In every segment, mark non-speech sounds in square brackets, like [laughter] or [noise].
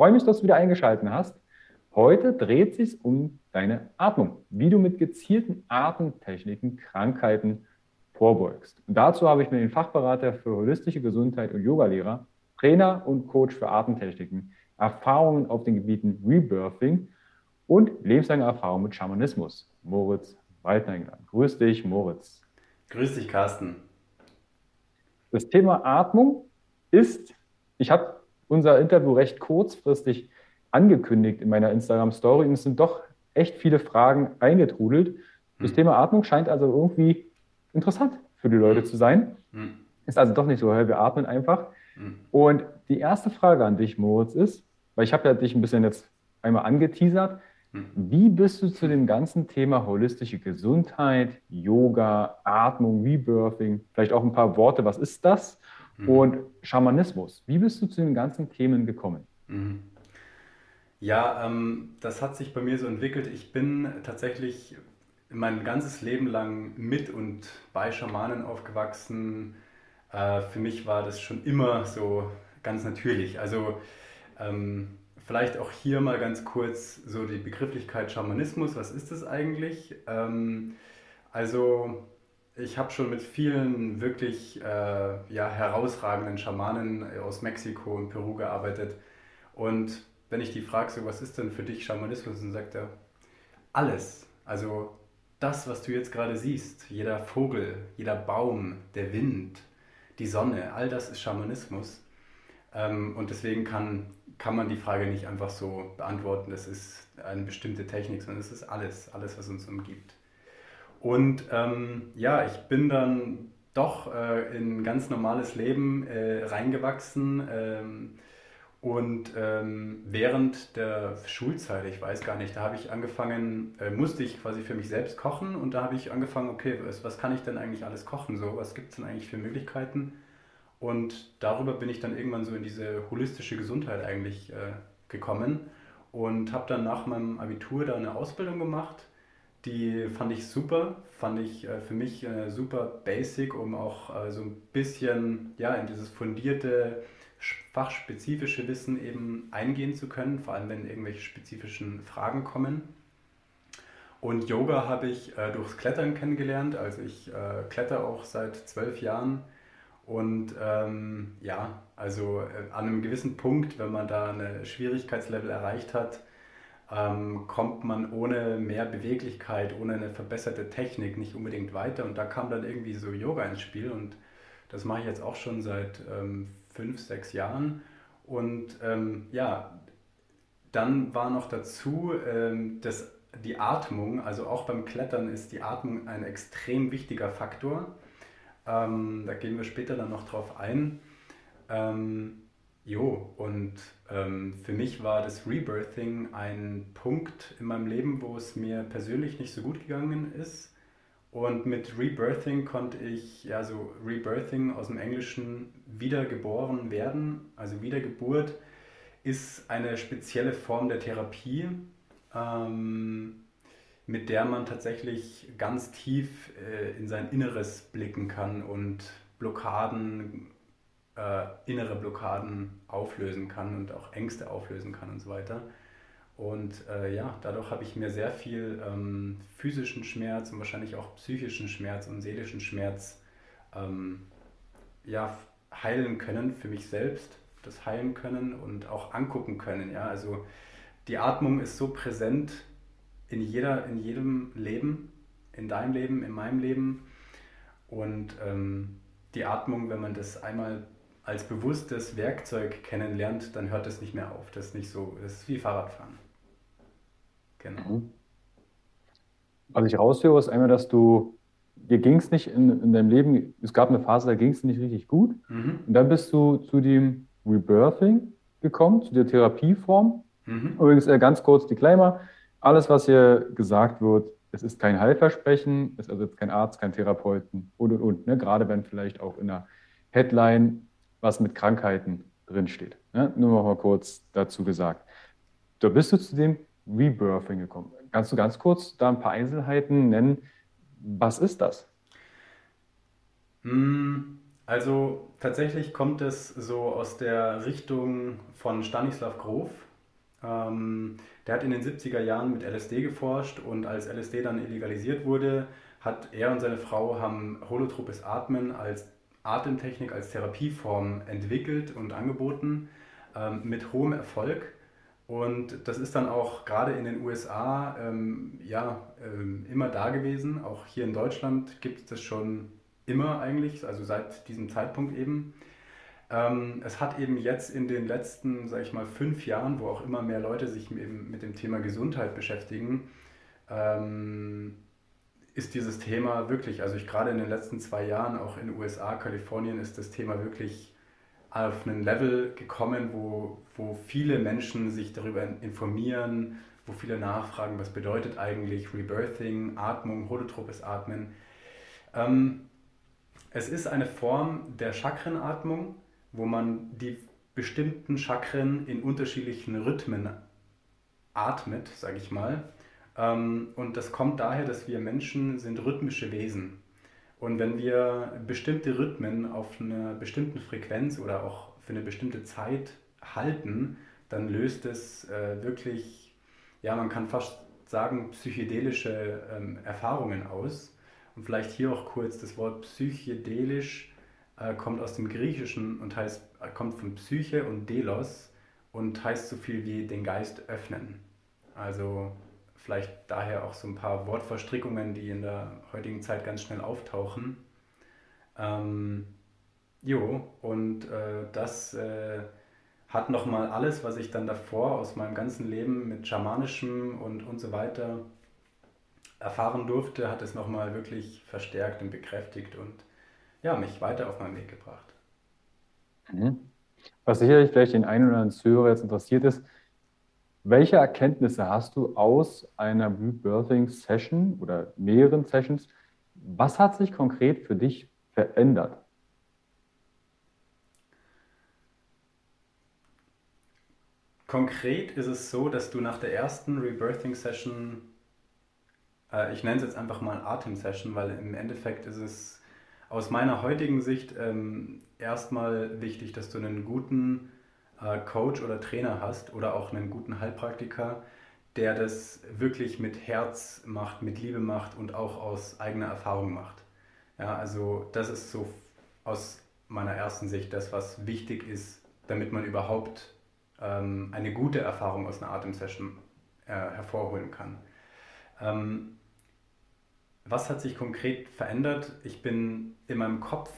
Ich freue mich, dass du wieder eingeschaltet hast. Heute dreht sich um deine Atmung, wie du mit gezielten Atemtechniken Krankheiten vorbeugst. Und dazu habe ich mir den Fachberater für holistische Gesundheit und Yogalehrer, Trainer und Coach für Atemtechniken, Erfahrungen auf den Gebieten Rebirthing und lebenslange Erfahrung mit Schamanismus. Moritz Waldner Grüß dich, Moritz. Grüß dich, Carsten. Das Thema Atmung ist, ich habe unser Interview recht kurzfristig angekündigt in meiner Instagram-Story und es sind doch echt viele Fragen eingetrudelt. Das hm. Thema Atmung scheint also irgendwie interessant für die Leute hm. zu sein. Hm. Ist also doch nicht so, wir atmen einfach. Hm. Und die erste Frage an dich, Moritz, ist, weil ich habe ja dich ein bisschen jetzt einmal angeteasert, Mhm. Wie bist du zu dem ganzen Thema holistische Gesundheit, Yoga, Atmung, Rebirthing, vielleicht auch ein paar Worte, was ist das? Mhm. Und Schamanismus, wie bist du zu den ganzen Themen gekommen? Mhm. Ja, ähm, das hat sich bei mir so entwickelt. Ich bin tatsächlich mein ganzes Leben lang mit und bei Schamanen aufgewachsen. Äh, für mich war das schon immer so ganz natürlich. Also ähm, Vielleicht auch hier mal ganz kurz so die Begrifflichkeit Schamanismus. Was ist das eigentlich? Ähm, also ich habe schon mit vielen wirklich äh, ja, herausragenden Schamanen aus Mexiko und Peru gearbeitet. Und wenn ich die frage, so, was ist denn für dich Schamanismus, dann sagt er, alles. Also das, was du jetzt gerade siehst, jeder Vogel, jeder Baum, der Wind, die Sonne, all das ist Schamanismus. Ähm, und deswegen kann kann man die Frage nicht einfach so beantworten, das ist eine bestimmte Technik, sondern es ist alles, alles, was uns umgibt. Und ähm, ja, ich bin dann doch äh, in ein ganz normales Leben äh, reingewachsen. Ähm, und ähm, während der Schulzeit, ich weiß gar nicht, da habe ich angefangen, äh, musste ich quasi für mich selbst kochen und da habe ich angefangen, okay, was, was kann ich denn eigentlich alles kochen? So, was gibt es denn eigentlich für Möglichkeiten? Und darüber bin ich dann irgendwann so in diese holistische Gesundheit eigentlich äh, gekommen und habe dann nach meinem Abitur da eine Ausbildung gemacht. Die fand ich super, fand ich äh, für mich äh, super basic, um auch äh, so ein bisschen ja, in dieses fundierte, fachspezifische Wissen eben eingehen zu können, vor allem wenn irgendwelche spezifischen Fragen kommen. Und Yoga habe ich äh, durchs Klettern kennengelernt. Also ich äh, kletter auch seit zwölf Jahren und ähm, ja, also äh, an einem gewissen Punkt, wenn man da eine Schwierigkeitslevel erreicht hat, ähm, kommt man ohne mehr Beweglichkeit, ohne eine verbesserte Technik nicht unbedingt weiter. Und da kam dann irgendwie so Yoga ins Spiel und das mache ich jetzt auch schon seit ähm, fünf, sechs Jahren. Und ähm, ja, dann war noch dazu, ähm, dass die Atmung, also auch beim Klettern ist die Atmung ein extrem wichtiger Faktor. Ähm, da gehen wir später dann noch drauf ein. Jo, und ähm, für mich war das Rebirthing ein Punkt in meinem Leben, wo es mir persönlich nicht so gut gegangen ist. Und mit Rebirthing konnte ich, ja, so Rebirthing aus dem Englischen wiedergeboren werden, also Wiedergeburt, ist eine spezielle Form der Therapie, ähm, mit der man tatsächlich ganz tief äh, in sein Inneres blicken kann und Blockaden, äh, innere Blockaden auflösen kann und auch Ängste auflösen kann und so weiter. Und äh, ja, dadurch habe ich mir sehr viel ähm, physischen Schmerz und wahrscheinlich auch psychischen Schmerz und seelischen Schmerz ähm, ja, heilen können für mich selbst, das heilen können und auch angucken können. Ja? Also die Atmung ist so präsent in, jeder, in jedem Leben, in deinem Leben, in meinem Leben. Und ähm, die Atmung, wenn man das einmal als bewusstes Werkzeug kennenlernt, dann hört es nicht mehr auf. Das ist nicht so, das ist wie Fahrradfahren. Genau. Mhm. Was ich raushöre, ist einmal, dass du, dir ging es nicht in, in deinem Leben, es gab eine Phase, da ging es nicht richtig gut. Mhm. Und dann bist du zu dem Rebirthing gekommen, zu der Therapieform. Mhm. Übrigens äh, ganz kurz die Kleimer. Alles, was hier gesagt wird, es ist kein Heilversprechen, es ersetzt kein Arzt, kein Therapeuten und und und. Ne? Gerade wenn vielleicht auch in der Headline was mit Krankheiten drinsteht. Ne? Nur noch mal kurz dazu gesagt. Da bist du zu dem Rebirthing gekommen. Kannst du ganz kurz da ein paar Einzelheiten nennen? Was ist das? Hm, also tatsächlich kommt es so aus der Richtung von Stanislav Grof. Ähm, der hat in den 70er Jahren mit LSD geforscht und als LSD dann illegalisiert wurde, hat er und seine Frau haben holotropes Atmen als Atemtechnik, als Therapieform entwickelt und angeboten ähm, mit hohem Erfolg. Und das ist dann auch gerade in den USA ähm, ja, ähm, immer da gewesen. Auch hier in Deutschland gibt es das schon immer eigentlich, also seit diesem Zeitpunkt eben. Ähm, es hat eben jetzt in den letzten, sage ich mal, fünf Jahren, wo auch immer mehr Leute sich eben mit dem Thema Gesundheit beschäftigen, ähm, ist dieses Thema wirklich, also ich gerade in den letzten zwei Jahren, auch in den USA, Kalifornien, ist das Thema wirklich auf einen Level gekommen, wo, wo viele Menschen sich darüber informieren, wo viele nachfragen, was bedeutet eigentlich Rebirthing, Atmung, holotropes Atmen. Ähm, es ist eine Form der Chakrenatmung, wo man die bestimmten Chakren in unterschiedlichen Rhythmen atmet, sage ich mal. Ähm, und das kommt daher, dass wir Menschen sind rhythmische Wesen. Und wenn wir bestimmte Rhythmen auf einer bestimmten Frequenz oder auch für eine bestimmte Zeit halten, dann löst es äh, wirklich, ja, man kann fast sagen, psychedelische ähm, Erfahrungen aus. Und vielleicht hier auch kurz, das Wort psychedelisch äh, kommt aus dem Griechischen und heißt, äh, kommt von Psyche und Delos und heißt so viel wie den Geist öffnen. Also Vielleicht daher auch so ein paar Wortverstrickungen, die in der heutigen Zeit ganz schnell auftauchen. Ähm, jo, und äh, das äh, hat nochmal alles, was ich dann davor aus meinem ganzen Leben mit Schamanischem und, und so weiter erfahren durfte, hat es nochmal wirklich verstärkt und bekräftigt und ja, mich weiter auf meinen Weg gebracht. Mhm. Was sicherlich vielleicht den einen oder anderen Zuhörer jetzt interessiert ist, welche Erkenntnisse hast du aus einer Rebirthing-Session oder mehreren Sessions? Was hat sich konkret für dich verändert? Konkret ist es so, dass du nach der ersten Rebirthing-Session, äh, ich nenne es jetzt einfach mal Atem-Session, weil im Endeffekt ist es aus meiner heutigen Sicht ähm, erstmal wichtig, dass du einen guten Coach oder Trainer hast oder auch einen guten Heilpraktiker, der das wirklich mit Herz macht, mit Liebe macht und auch aus eigener Erfahrung macht. Ja, also das ist so aus meiner ersten Sicht das, was wichtig ist, damit man überhaupt ähm, eine gute Erfahrung aus einer Atemsession äh, hervorholen kann. Ähm, was hat sich konkret verändert? Ich bin in meinem Kopf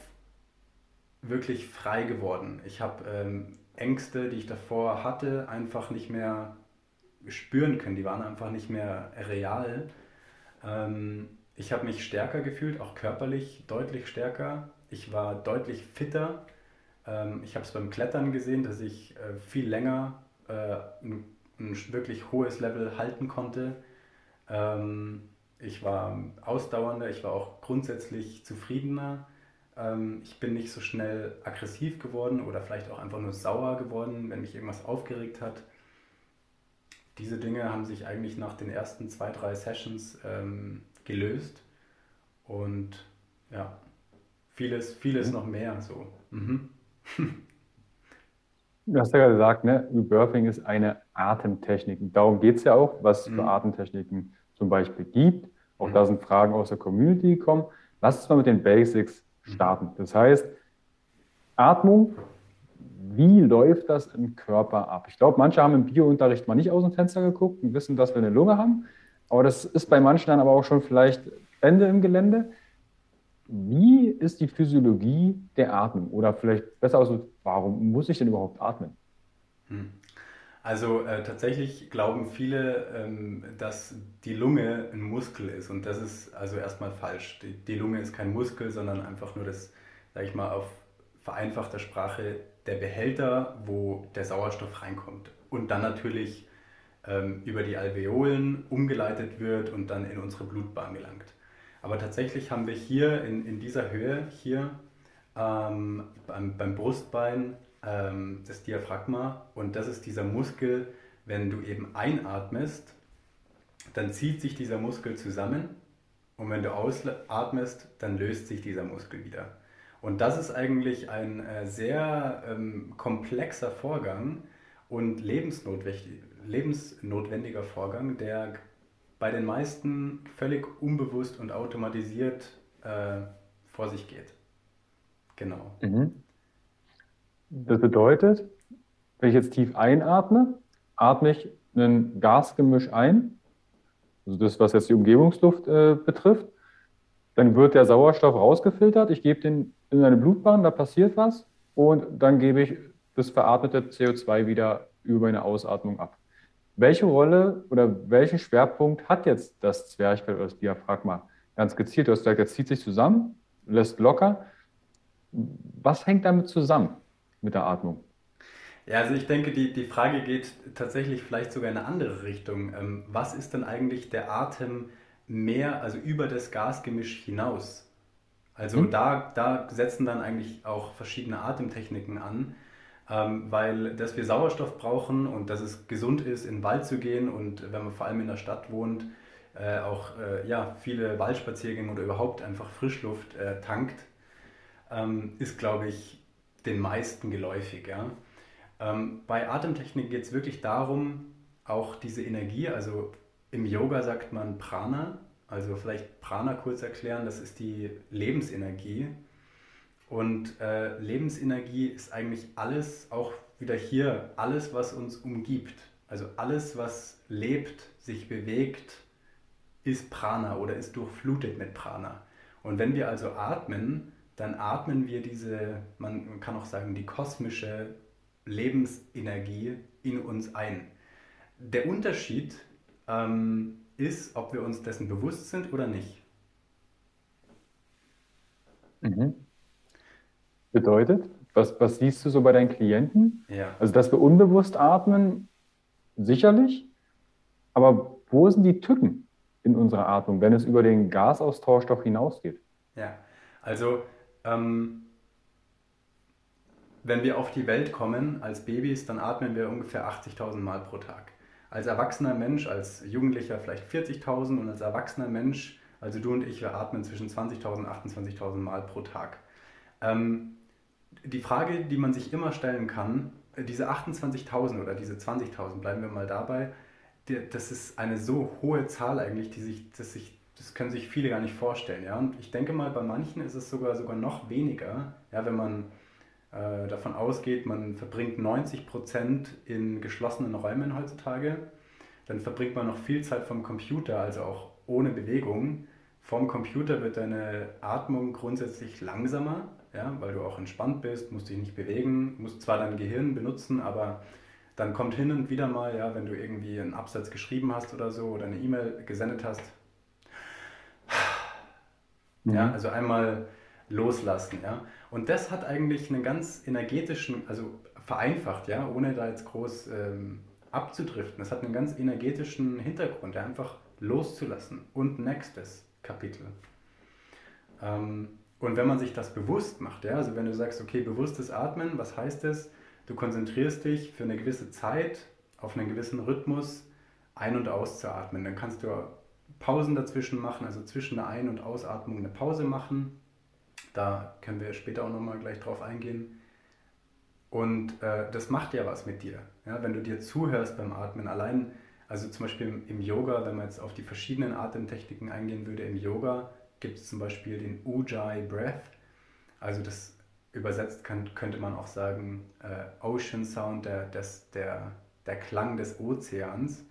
wirklich frei geworden. Ich habe ähm, Ängste, die ich davor hatte, einfach nicht mehr spüren können. Die waren einfach nicht mehr real. Ähm, ich habe mich stärker gefühlt, auch körperlich deutlich stärker. Ich war deutlich fitter. Ähm, ich habe es beim Klettern gesehen, dass ich äh, viel länger äh, ein, wirklich hohes Level halten konnte. Ähm, ich war ausdauernder, ich war auch grundsätzlich zufriedener. Ähm, ich bin nicht so schnell aggressiv geworden oder vielleicht auch einfach nur sauer geworden, wenn mich irgendwas aufgeregt hat. Diese Dinge haben sich eigentlich nach den ersten zwei, drei Sessions ähm, gelöst. Und ja, vieles, vieles mhm. noch mehr so. Mhm. Du hast ja gerade gesagt, ne, Rebirthing ist eine Atemtechnik. Darum geht es ja auch, was es mhm. für Atemtechniken zum Beispiel gibt. Auch mhm. da sind Fragen aus der Community gekommen. Lass uns mal mit den Basics. Starten. Das heißt, Atmung, wie läuft das im Körper ab? Ich glaube, manche haben im Biounterricht mal nicht aus dem Fenster geguckt und wissen, dass wir eine Lunge haben. Aber das ist bei manchen dann aber auch schon vielleicht Ende im Gelände. Wie ist die Physiologie der Atmung? Oder vielleicht besser aus, warum muss ich denn überhaupt atmen? Hm. Also äh, tatsächlich glauben viele, ähm, dass die Lunge ein Muskel ist und das ist also erstmal falsch. Die, die Lunge ist kein Muskel, sondern einfach nur das, sage ich mal, auf vereinfachter Sprache der Behälter, wo der Sauerstoff reinkommt und dann natürlich ähm, über die Alveolen umgeleitet wird und dann in unsere Blutbahn gelangt. Aber tatsächlich haben wir hier in, in dieser Höhe, hier ähm, beim, beim, Brustbein, ähm, das Diaphragma und das ist dieser Muskel, wenn du eben einatmest, dann zieht sich dieser Muskel zusammen und wenn du ausatmest, dann löst sich dieser Muskel wieder. Und das ist eigentlich ein äh, sehr ähm, komplexer Vorgang und lebensnotwendiger Vorgang, der bei den meisten völlig unbewusst und automatisiert äh, vor sich geht. Genau. Mhm. Das bedeutet, wenn ich jetzt tief einatme, atme ich ein Gasgemisch ein, also das, was jetzt die Umgebungsluft äh, betrifft, dann wird der Sauerstoff rausgefiltert, ich gebe den in eine Blutbahn, da passiert was und dann gebe ich das veratmete CO2 wieder über meine Ausatmung ab. Welche Rolle oder welchen Schwerpunkt hat jetzt das Zwerchfell oder das Diaphragma? Ganz gezielt, du hast gesagt, jetzt zieht sich zusammen, lässt locker. Was hängt damit zusammen mit der Atmung? Ja, also ich denke, die, die Frage geht tatsächlich vielleicht sogar in eine andere Richtung. Ähm, was ist denn eigentlich der Atem mehr, also über das Gasgemisch hinaus? Also hm. da, da setzen dann eigentlich auch verschiedene Atemtechniken an ähm, weil dass wir Sauerstoff brauchen und dass es gesund ist, in den Wald zu gehen und wenn man vor allem in der Stadt wohnt, äh, auch äh, ja, viele Waldspaziergänge oder überhaupt einfach Frischluft äh, tankt, ähm, ist, glaube ich, den meisten geläufig. Ja? Ähm, bei Atemtechnik geht es wirklich darum, auch diese Energie, also im Yoga sagt man Prana, also vielleicht Prana kurz erklären, das ist die Lebensenergie, und äh, Lebensenergie ist eigentlich alles, auch wieder hier, alles, was uns umgibt. Also alles, was lebt, sich bewegt, ist Prana oder ist durchflutet mit Prana. Und wenn wir also atmen, dann atmen wir diese, man kann auch sagen, die kosmische Lebensenergie in uns ein. Der Unterschied ähm, ist, ob wir uns dessen bewusst sind oder nicht. Mhm bedeutet? Was, was siehst du so bei deinen Klienten? Ja. Also, dass wir unbewusst atmen, sicherlich. Aber wo sind die Tücken in unserer Atmung, wenn es über den Gasaustausch doch hinausgeht? Ja, also ähm, wenn wir auf die Welt kommen als Babys, dann atmen wir ungefähr 80.000 Mal pro Tag. Als erwachsener Mensch, als Jugendlicher vielleicht 40.000 und als erwachsener Mensch, also du und ich, wir atmen zwischen 20.000 und 28.000 Mal pro Tag. Ähm, die Frage, die man sich immer stellen kann, diese 28.000 oder diese 20.000, bleiben wir mal dabei, das ist eine so hohe Zahl eigentlich, die sich, das, sich, das können sich viele gar nicht vorstellen. Ja? Und ich denke mal, bei manchen ist es sogar, sogar noch weniger, ja, wenn man äh, davon ausgeht, man verbringt 90 Prozent in geschlossenen Räumen heutzutage, dann verbringt man noch viel Zeit vom Computer, also auch ohne Bewegung. Vom Computer wird deine Atmung grundsätzlich langsamer, ja, weil du auch entspannt bist, musst dich nicht bewegen, musst zwar dein Gehirn benutzen, aber dann kommt hin und wieder mal, ja, wenn du irgendwie einen Absatz geschrieben hast oder so oder eine E-Mail gesendet hast, mhm. ja, also einmal loslassen, ja. Und das hat eigentlich einen ganz energetischen, also vereinfacht, ja, ohne da jetzt groß ähm, abzudriften. Das hat einen ganz energetischen Hintergrund, ja, einfach loszulassen. Und nächstes Kapitel. Ähm, und wenn man sich das bewusst macht, ja, also wenn du sagst, okay, bewusstes Atmen, was heißt das? Du konzentrierst dich für eine gewisse Zeit auf einen gewissen Rhythmus ein- und auszuatmen. Dann kannst du Pausen dazwischen machen, also zwischen der Ein- und Ausatmung eine Pause machen. Da können wir später auch nochmal gleich drauf eingehen. Und äh, das macht ja was mit dir. Ja, wenn du dir zuhörst beim Atmen, allein, also zum Beispiel im, im Yoga, wenn man jetzt auf die verschiedenen Atemtechniken eingehen würde, im Yoga gibt es zum Beispiel den Ujjayi Breath. Also das übersetzt kann, könnte man auch sagen äh, Ocean Sound, der, des, der, der Klang des Ozeans.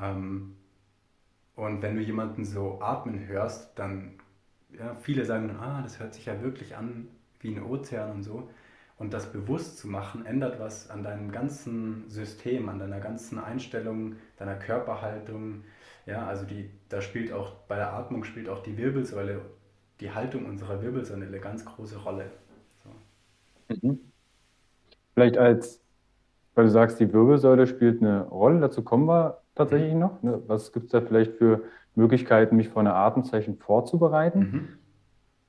Ähm, und wenn du jemanden so atmen hörst, dann, ja, viele sagen, ah, das hört sich ja wirklich an wie ein Ozean und so. Und das bewusst zu machen, ändert was an deinem ganzen System, an deiner ganzen Einstellung, deiner Körperhaltung. Ja, also die, da spielt auch, bei der Atmung spielt auch die Wirbelsäule, die Haltung unserer Wirbelsäule eine ganz große Rolle. So. Mhm. Vielleicht als, weil du sagst, die Wirbelsäule spielt eine Rolle, dazu kommen wir tatsächlich mhm. noch. Ne? Was gibt es da vielleicht für Möglichkeiten, mich vor einer Atemzeichen vorzubereiten? Mhm.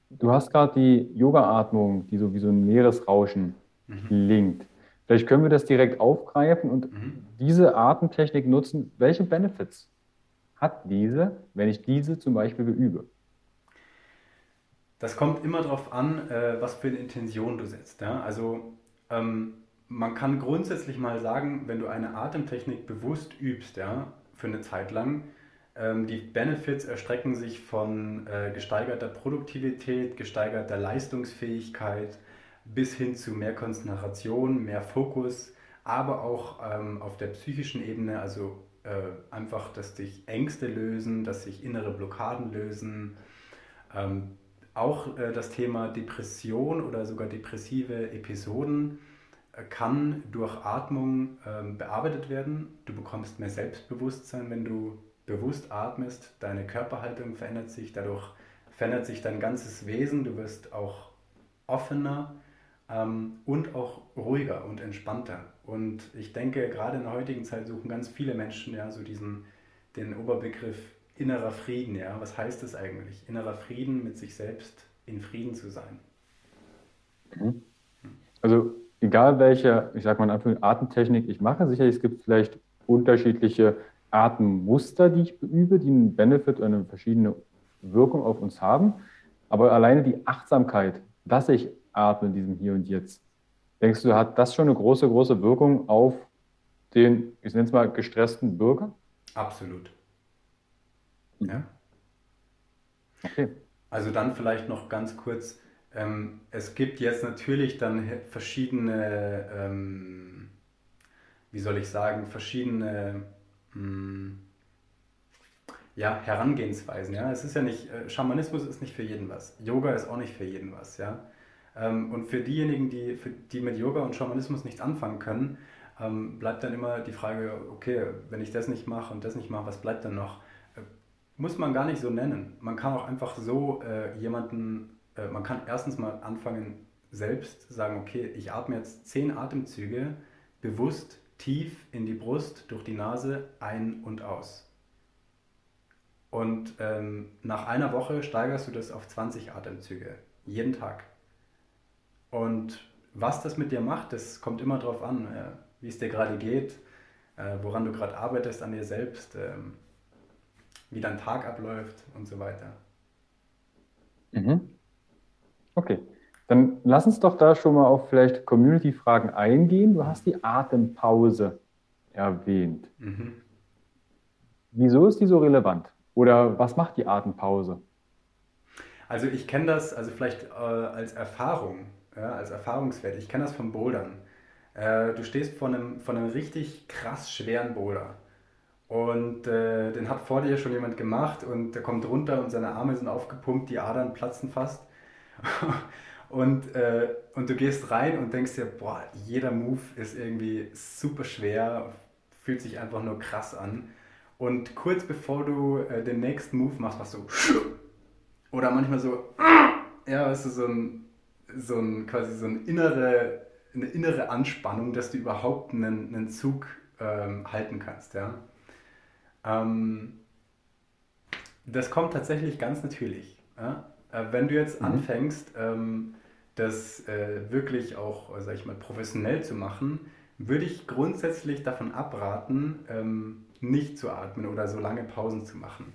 Du hast gerade die Yoga-Atmung, die so wie so ein Meeresrauschen mhm. klingt. Vielleicht können wir das direkt aufgreifen und mhm. diese Atemtechnik nutzen. Welche Benefits hat diese, wenn ich diese zum Beispiel beübe? Das kommt immer darauf an, äh, was für eine Intention du setzt. Also ähm, man kann grundsätzlich mal sagen, wenn du eine Atemtechnik bewusst übst, ja, für eine Zeit lang, ähm, die Benefits erstrecken sich von äh, gesteigerter Produktivität, gesteigerter Leistungsfähigkeit bis hin zu mehr Konzentration, mehr Fokus, aber auch ähm, auf der psychischen Ebene, also äh, einfach, dass sich Ängste lösen, dass sich innere Blockaden lösen. Ähm, auch äh, das Thema Depression oder sogar depressive Episoden kann durch Atmung ähm, bearbeitet werden. Du bekommst mehr Selbstbewusstsein, wenn du bewusst atmest, deine Körperhaltung verändert sich, dadurch verändert sich dein ganzes Wesen, du wirst auch offener ähm, und auch ruhiger und entspannter. Und ich denke, gerade in der heutigen Zeit suchen ganz viele Menschen ja so diesen, den Oberbegriff innerer Frieden. Ja? Was heißt das eigentlich? Innerer Frieden mit sich selbst in Frieden zu sein. Mhm. Also egal welche, ich sag mal in Anführungszeichen, Atemtechnik ich mache, sicherlich es gibt vielleicht unterschiedliche Atemmuster, die ich beübe, die einen Benefit, eine verschiedene Wirkung auf uns haben. Aber alleine die Achtsamkeit, dass ich atme in diesem Hier und Jetzt, denkst du, hat das schon eine große, große Wirkung auf den, ich nenne es mal, gestressten Bürger? Absolut. Ja. Okay. Also dann vielleicht noch ganz kurz, ähm, es gibt jetzt natürlich dann verschiedene, ähm, wie soll ich sagen, verschiedene hm, ja, Herangehensweisen. Ja? Es ist ja nicht, äh, Schamanismus ist nicht für jeden was. Yoga ist auch nicht für jeden was. Ja? Ähm, und für diejenigen, die, für, die mit Yoga und Schamanismus nicht anfangen können, ähm, bleibt dann immer die Frage, okay, wenn ich das nicht mache und das nicht mache, was bleibt dann noch? Äh, muss man gar nicht so nennen. Man kann auch einfach so äh, jemanden, äh, man kann erstens mal anfangen, selbst sagen, okay, ich atme jetzt zehn Atemzüge bewusst tief in die Brust durch die Nase ein und aus. Und ähm, nach einer Woche steigerst du das auf 20 Atemzüge, jeden Tag. Und was das mit dir macht, das kommt immer darauf an, äh, wie es dir gerade geht, äh, woran du gerade arbeitest an dir selbst, äh, wie dein Tag abläuft und so weiter. Mhm. Okay. Dann lass uns doch da schon mal auf vielleicht Community-Fragen eingehen. Du hast die Atempause erwähnt. Mhm. Wieso ist die so relevant? Oder was macht die Atempause? Also ich kenne das, also vielleicht äh, als Erfahrung, ja, als Erfahrungswert. Ich kenne das vom Bouldern. Äh, du stehst vor einem, vor einem richtig krass schweren Boulder. Und äh, den hat vor dir schon jemand gemacht und der kommt runter und seine Arme sind aufgepumpt, die Adern platzen fast. [laughs] Und, äh, und du gehst rein und denkst dir, boah, jeder Move ist irgendwie super schwer, fühlt sich einfach nur krass an. Und kurz bevor du äh, den nächsten Move machst, machst du [laughs] oder manchmal so, [laughs] ja, weißt du, so ein, so ein quasi so ein innere, eine innere Anspannung, dass du überhaupt einen, einen Zug ähm, halten kannst, ja. Ähm, das kommt tatsächlich ganz natürlich. Ja? Äh, wenn du jetzt mhm. anfängst, ähm, das äh, wirklich auch, sag ich mal, professionell zu machen, würde ich grundsätzlich davon abraten, ähm, nicht zu atmen oder so lange Pausen zu machen.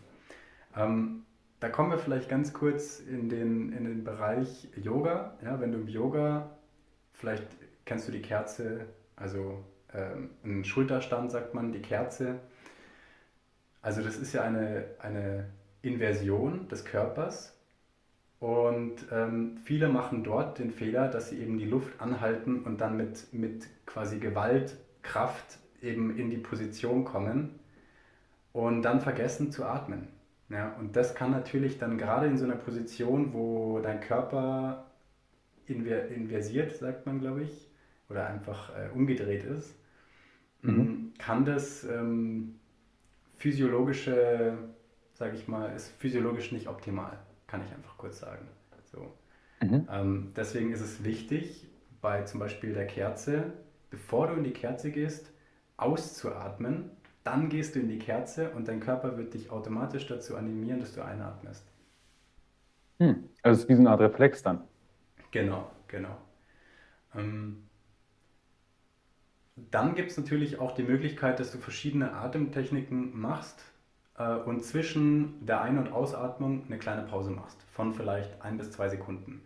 Ähm, da kommen wir vielleicht ganz kurz in den, in den Bereich Yoga. Ja, wenn du im Yoga, vielleicht kennst du die Kerze, also ähm, einen Schulterstand sagt man, die Kerze. Also das ist ja eine, eine Inversion des Körpers. Und ähm, viele machen dort den Fehler, dass sie eben die Luft anhalten und dann mit, mit quasi Gewalt, Kraft eben in die Position kommen und dann vergessen zu atmen. Ja, und das kann natürlich dann gerade in so einer Position, wo dein Körper inver inversiert, sagt man, glaube ich, oder einfach äh, umgedreht ist, mhm. Mm, kann das ähm, physiologische, sage ich mal, ist physiologisch nicht optimal, kann ich einfach kurz sagen. So. Mhm. Ähm, deswegen ist es wichtig, bei zum Beispiel der Kerze, bevor du in die Kerze gehst, auszuatmen dann gehst du in die Kerze und dein Körper wird dich automatisch dazu animieren, dass du einatmest. Hm. Also es ist wie so eine Art Reflex dann. Genau, genau. Ähm, dann gibt es natürlich auch die Möglichkeit, dass du verschiedene Atemtechniken machst äh, und zwischen der Ein- und Ausatmung eine kleine Pause machst, von vielleicht ein bis zwei Sekunden.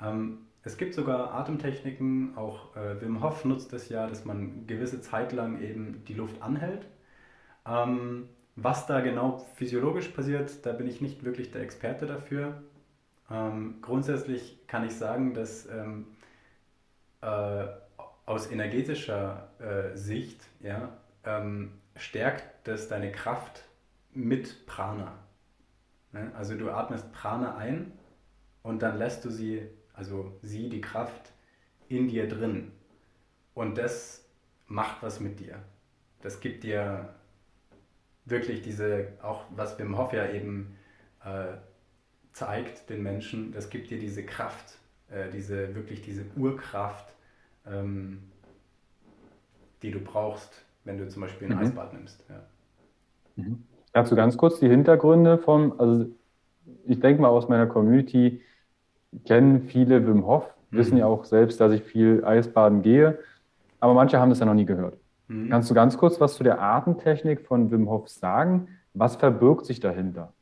Ähm, es gibt sogar Atemtechniken, auch äh, Wim Hof nutzt das ja, dass man gewisse Zeit lang eben die Luft anhält ähm, was da genau physiologisch passiert, da bin ich nicht wirklich der Experte dafür. Ähm, grundsätzlich kann ich sagen, dass ähm, äh, aus energetischer äh, Sicht ja, ähm, stärkt das deine Kraft mit Prana. Ne? Also du atmest Prana ein und dann lässt du sie, also sie, die Kraft, in dir drin. Und das macht was mit dir. Das gibt dir wirklich diese, auch was Wim Hof ja eben äh, zeigt den Menschen, das gibt dir diese Kraft, äh, diese wirklich diese Urkraft, ähm, die du brauchst, wenn du zum Beispiel ein mhm. Eisbad nimmst. Ja. Mhm. Dazu ganz kurz die Hintergründe vom, also ich denke mal aus meiner Community kennen viele Wim Hof, mhm. wissen ja auch selbst, dass ich viel Eisbaden gehe, aber manche haben das ja noch nie gehört. Mhm. Kannst du ganz kurz was zu der Atemtechnik von Wim Hof sagen? Was verbirgt sich dahinter?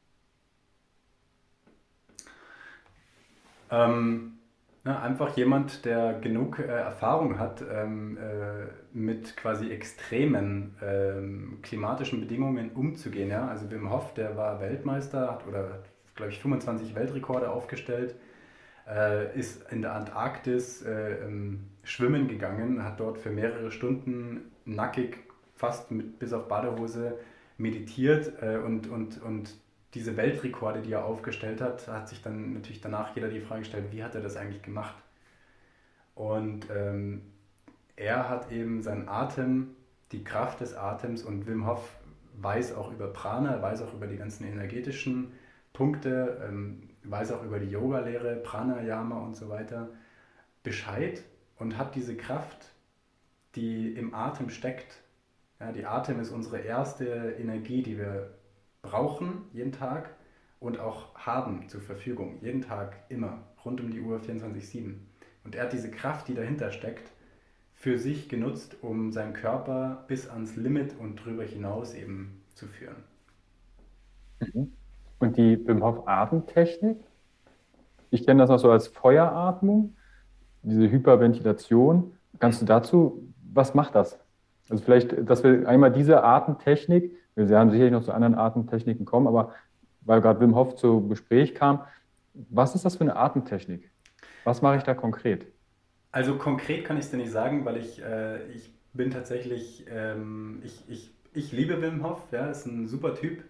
Ähm, na, einfach jemand, der genug äh, Erfahrung hat ähm, äh, mit quasi extremen ähm, klimatischen Bedingungen umzugehen. Ja? Also Wim Hof, der war Weltmeister, hat oder glaube ich 25 Weltrekorde aufgestellt, äh, ist in der Antarktis äh, schwimmen gegangen, hat dort für mehrere Stunden nackig, fast mit, bis auf Badehose meditiert äh, und, und, und diese Weltrekorde, die er aufgestellt hat, hat sich dann natürlich danach jeder die Frage gestellt, wie hat er das eigentlich gemacht? Und ähm, er hat eben seinen Atem, die Kraft des Atems und Wim Hof weiß auch über Prana, weiß auch über die ganzen energetischen Punkte, ähm, weiß auch über die Yoga-Lehre, Pranayama und so weiter Bescheid und hat diese Kraft die im Atem steckt. Ja, die Atem ist unsere erste Energie, die wir brauchen jeden Tag und auch haben zur Verfügung. Jeden Tag, immer, rund um die Uhr 24-7. Und er hat diese Kraft, die dahinter steckt, für sich genutzt, um seinen Körper bis ans Limit und drüber hinaus eben zu führen. Mhm. Und die Wim Hof Atemtechnik? Ich kenne das noch so als Feueratmung, diese Hyperventilation. Kannst du dazu was macht das? Also vielleicht, dass wir einmal diese Artentechnik, wir werden sicherlich noch zu anderen Artentechniken kommen, aber weil gerade Wim Hof zu Gespräch kam, was ist das für eine Artentechnik? Was mache ich da konkret? Also konkret kann ich es dir nicht sagen, weil ich, äh, ich bin tatsächlich, ähm, ich, ich, ich liebe Wim Hof, ja, ist ein super Typ,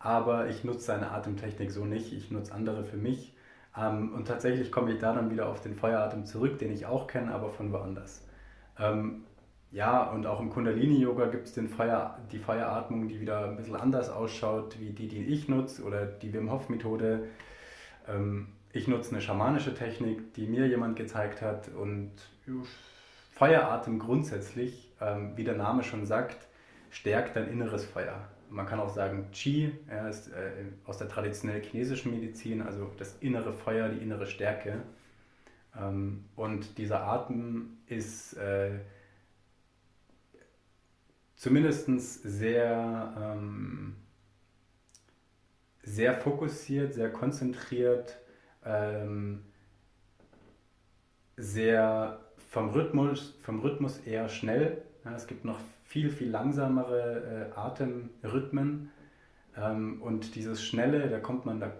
aber ich nutze seine Atemtechnik so nicht, ich nutze andere für mich. Ähm, und tatsächlich komme ich da dann wieder auf den Feueratem zurück, den ich auch kenne, aber von woanders. Ähm, ja, und auch im Kundalini-Yoga gibt es Feuer, die Feueratmung, die wieder ein bisschen anders ausschaut, wie die, die ich nutze, oder die Wim Hof-Methode. Ähm, ich nutze eine schamanische Technik, die mir jemand gezeigt hat. Und Feueratem grundsätzlich, ähm, wie der Name schon sagt, stärkt dein inneres Feuer. man kann auch sagen Qi, ja, ist äh, aus der traditionellen chinesischen Medizin, also das innere Feuer, die innere Stärke. Ähm, und dieser Atem ist äh, zumindest sehr, ähm, sehr fokussiert, sehr konzentriert, ähm, sehr vom Rhythmus, vom Rhythmus eher schnell. Ja, es gibt noch viel, viel langsamere äh, Atemrhythmen. Ähm, und dieses Schnelle, da kommt man, da,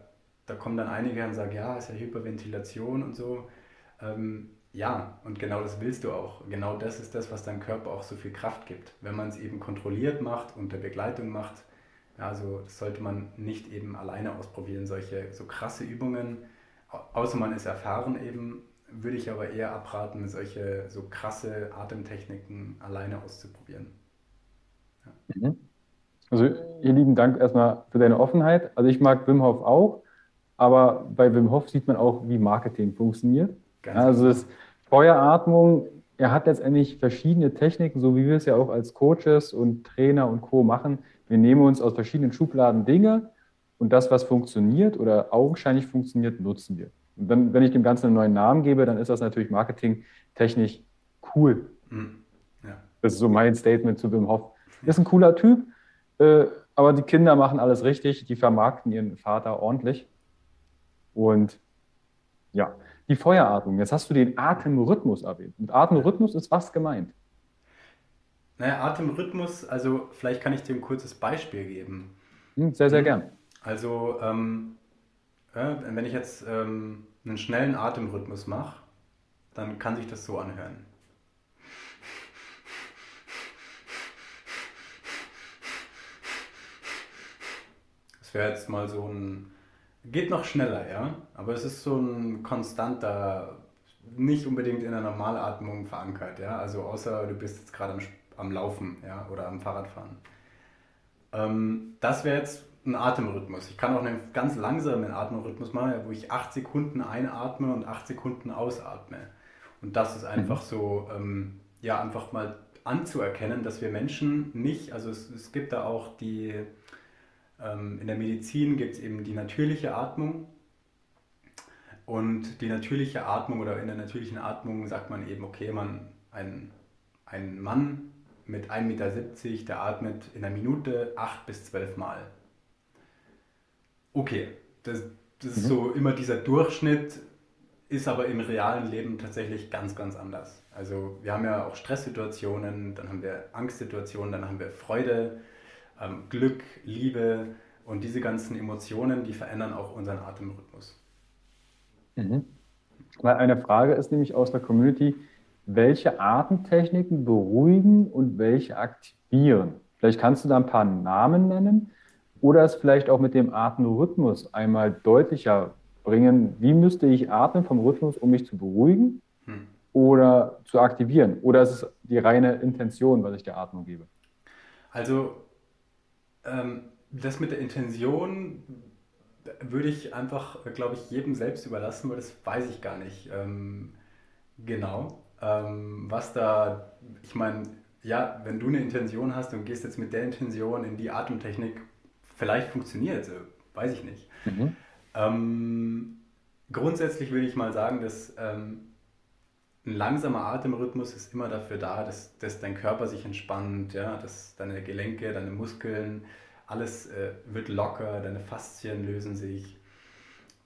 da kommen dann einige und sagen, ja, ist ja Hyperventilation und so. Ähm, ja, und genau das willst du auch. Genau das ist das, was deinem Körper auch so viel Kraft gibt. Wenn man es eben kontrolliert macht, unter Begleitung macht, also das sollte man nicht eben alleine ausprobieren, solche so krasse Übungen, außer man ist erfahren eben, würde ich aber eher abraten, solche so krasse Atemtechniken alleine auszuprobieren. Ja. Mhm. Also ihr lieben Dank erstmal für deine Offenheit. Also ich mag Wim Hof auch, aber bei Wim Hof sieht man auch, wie Marketing funktioniert. Ganz also das Feueratmung, er hat letztendlich verschiedene Techniken, so wie wir es ja auch als Coaches und Trainer und Co. machen. Wir nehmen uns aus verschiedenen Schubladen Dinge und das, was funktioniert oder augenscheinlich funktioniert, nutzen wir. Und dann, wenn ich dem Ganzen einen neuen Namen gebe, dann ist das natürlich marketingtechnisch cool. Mhm. Ja. Das ist so mein Statement zu Wim Hof. Ist ein cooler Typ, äh, aber die Kinder machen alles richtig, die vermarkten ihren Vater ordentlich. Und ja, die Feueratmung. Jetzt hast du den Atemrhythmus erwähnt. Mit Atemrhythmus ist was gemeint? Naja, Atemrhythmus, also vielleicht kann ich dir ein kurzes Beispiel geben. Hm, sehr, sehr gern. Also, ähm, äh, wenn ich jetzt ähm, einen schnellen Atemrhythmus mache, dann kann sich das so anhören. Das wäre jetzt mal so ein Geht noch schneller, ja. Aber es ist so ein konstanter, nicht unbedingt in der Normalatmung verankert, ja. Also außer du bist jetzt gerade am, am Laufen, ja, oder am Fahrradfahren. Ähm, das wäre jetzt ein Atemrhythmus. Ich kann auch einen ganz langsamen Atemrhythmus machen, wo ich 8 Sekunden einatme und 8 Sekunden ausatme. Und das ist einfach mhm. so, ähm, ja, einfach mal anzuerkennen, dass wir Menschen nicht, also es, es gibt da auch die in der Medizin gibt es eben die natürliche Atmung. Und die natürliche Atmung oder in der natürlichen Atmung sagt man eben, okay, man, ein, ein Mann mit 1,70 Meter, der atmet in einer Minute 8 bis 12 Mal. Okay, das, das ist mhm. so immer dieser Durchschnitt, ist aber im realen Leben tatsächlich ganz, ganz anders. Also wir haben ja auch Stresssituationen, dann haben wir Angstsituationen, dann haben wir Freude, ähm, Glück, Liebe und diese ganzen Emotionen, die verändern auch unseren Atemrhythmus. Mhm. Weil eine Frage ist nämlich aus der Community, welche Atemtechniken beruhigen und welche aktivieren? Vielleicht kannst du da ein paar Namen nennen oder es vielleicht auch mit dem Atemrhythmus einmal deutlicher bringen. Wie müsste ich atmen vom Rhythmus, um mich zu beruhigen hm. oder zu aktivieren? Oder ist es die reine Intention, was ich der Atmung gebe? Also das mit der Intention würde ich einfach, glaube ich, jedem selbst überlassen, weil das weiß ich gar nicht ähm, genau. Ähm, was da, ich meine, ja, wenn du eine Intention hast und gehst jetzt mit der Intention in die Atemtechnik, vielleicht funktioniert es, weiß ich nicht. Mhm. Ähm, grundsätzlich würde ich mal sagen, dass ähm, ein langsamer Atemrhythmus ist immer dafür da, dass, dass dein Körper sich entspannt, ja, dass deine Gelenke, deine Muskeln, alles äh, wird locker, deine Faszien lösen sich.